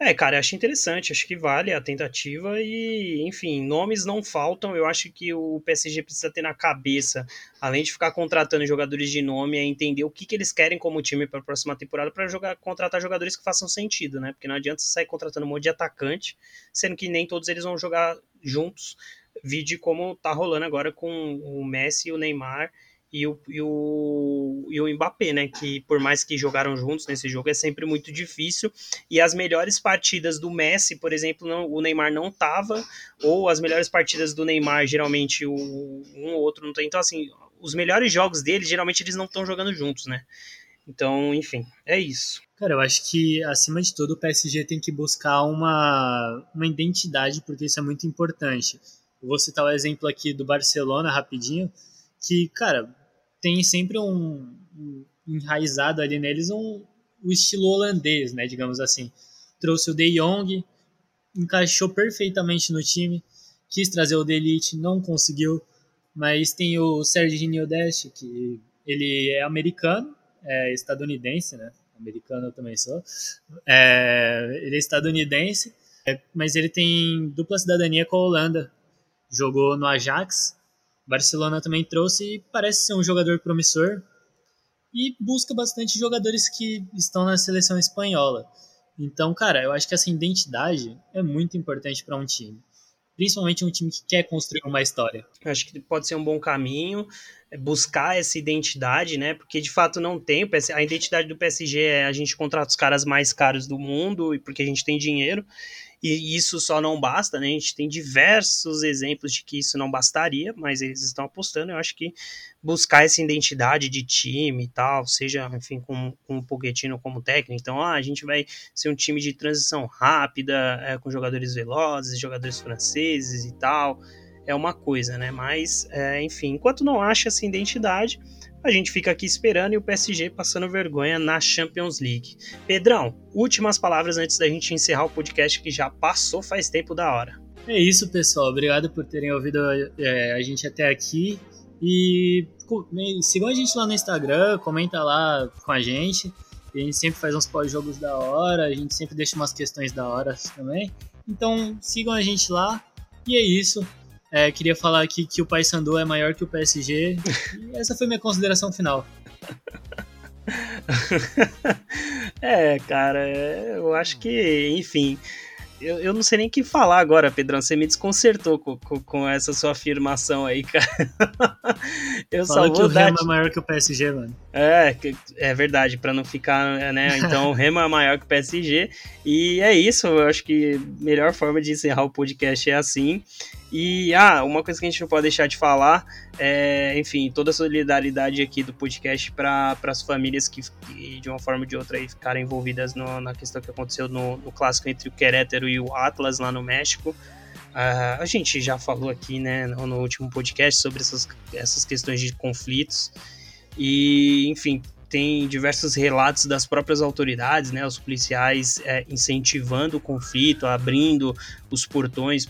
É, cara, acho interessante, acho que vale a tentativa e, enfim, nomes não faltam. Eu acho que o PSG precisa ter na cabeça, além de ficar contratando jogadores de nome, é entender o que, que eles querem como time para a próxima temporada para jogar, contratar jogadores que façam sentido, né? Porque não adianta você sair contratando um monte de atacante, sendo que nem todos eles vão jogar juntos. Vide como tá rolando agora com o Messi e o Neymar e o, e, o, e o Mbappé, né? Que por mais que jogaram juntos nesse jogo, é sempre muito difícil. E as melhores partidas do Messi, por exemplo, não, o Neymar não tava, ou as melhores partidas do Neymar, geralmente o, um ou outro não tem. Então, assim, os melhores jogos dele, geralmente eles não estão jogando juntos, né? Então, enfim, é isso. Cara, eu acho que, acima de tudo, o PSG tem que buscar uma, uma identidade, porque isso é muito importante. Eu vou citar o exemplo aqui do Barcelona rapidinho que, cara, tem sempre um, um enraizado ali neles um, o estilo holandês, né, digamos assim. Trouxe o De Jong, encaixou perfeitamente no time, quis trazer o Delite, não conseguiu, mas tem o Serginho Dest, que ele é americano, é estadunidense, né? Americano eu também sou. É, ele é estadunidense, é, mas ele tem dupla cidadania com a Holanda. Jogou no Ajax Barcelona também trouxe e parece ser um jogador promissor e busca bastante jogadores que estão na seleção espanhola. Então, cara, eu acho que essa identidade é muito importante para um time. Principalmente um time que quer construir uma história. Acho que pode ser um bom caminho é, buscar essa identidade, né? Porque de fato não tem. A identidade do PSG é a gente contrata os caras mais caros do mundo e porque a gente tem dinheiro. E isso só não basta, né? A gente tem diversos exemplos de que isso não bastaria, mas eles estão apostando. Eu acho que buscar essa identidade de time e tal, seja, enfim, com, com o Pochettino como técnico. Então, ah, a gente vai ser um time de transição rápida, é, com jogadores velozes, jogadores franceses e tal. É uma coisa, né? Mas, é, enfim, enquanto não acha essa identidade, a gente fica aqui esperando e o PSG passando vergonha na Champions League. Pedrão, últimas palavras antes da gente encerrar o podcast que já passou faz tempo da hora. É isso, pessoal. Obrigado por terem ouvido é, a gente até aqui. E sigam a gente lá no Instagram, comenta lá com a gente. A gente sempre faz uns pós-jogos da hora, a gente sempre deixa umas questões da hora também. Então sigam a gente lá. E é isso. É, queria falar aqui que o Paysandu é maior que o PSG. e essa foi minha consideração final. é, cara, eu acho que, enfim, eu, eu não sei nem o que falar agora, Pedrão. Você me desconcertou com, com, com essa sua afirmação aí, cara. eu Fala só vou que o dar... Remo é maior que o PSG, mano. É, é verdade, para não ficar, né? Então o Remo é maior que o PSG. E é isso, eu acho que a melhor forma de encerrar o podcast é assim. E, ah, uma coisa que a gente não pode deixar de falar é, enfim, toda a solidariedade aqui do podcast para as famílias que, que, de uma forma ou de outra, aí, ficaram envolvidas no, na questão que aconteceu no, no, clássico entre o Querétaro e o Atlas lá no México. Uh, a gente já falou aqui, né, no, no último podcast sobre essas, essas questões de conflitos. E, enfim, tem diversos relatos das próprias autoridades, né, os policiais é, incentivando o conflito, abrindo os portões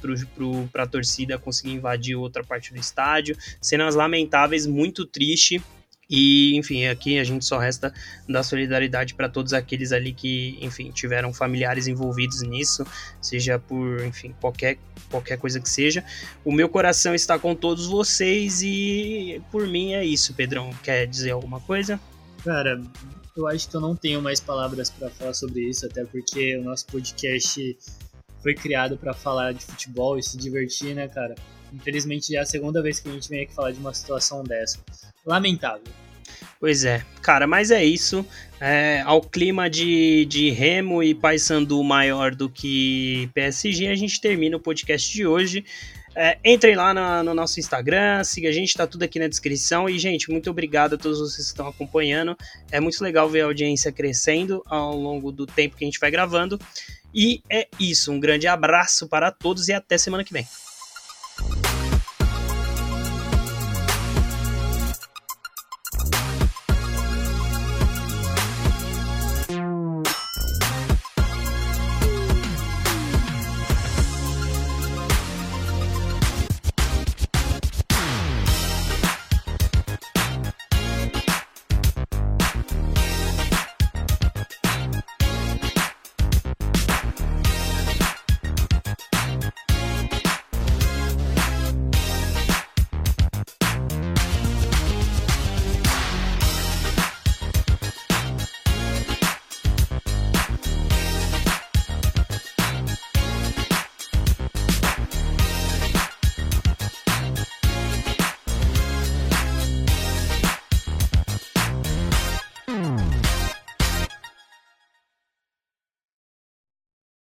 para a torcida conseguir invadir outra parte do estádio. Cenas lamentáveis, muito triste. E, enfim, aqui a gente só resta dar solidariedade para todos aqueles ali que, enfim, tiveram familiares envolvidos nisso, seja por, enfim, qualquer, qualquer coisa que seja. O meu coração está com todos vocês e, por mim, é isso, Pedrão. Quer dizer alguma coisa? Cara, eu acho que eu não tenho mais palavras para falar sobre isso, até porque o nosso podcast foi criado para falar de futebol e se divertir, né, cara? Infelizmente já é a segunda vez que a gente vem aqui falar de uma situação dessa. Lamentável. Pois é, cara, mas é isso. É, ao clima de, de Remo e Paysandu maior do que PSG, a gente termina o podcast de hoje. É, entrem lá no, no, nosso Instagram, siga a gente, tá tudo aqui na descrição. E, gente, muito obrigado a todos vocês que estão acompanhando. É muito legal ver a audiência crescendo ao longo do tempo que a gente vai gravando. E é isso, um grande abraço para todos e até semana que vem.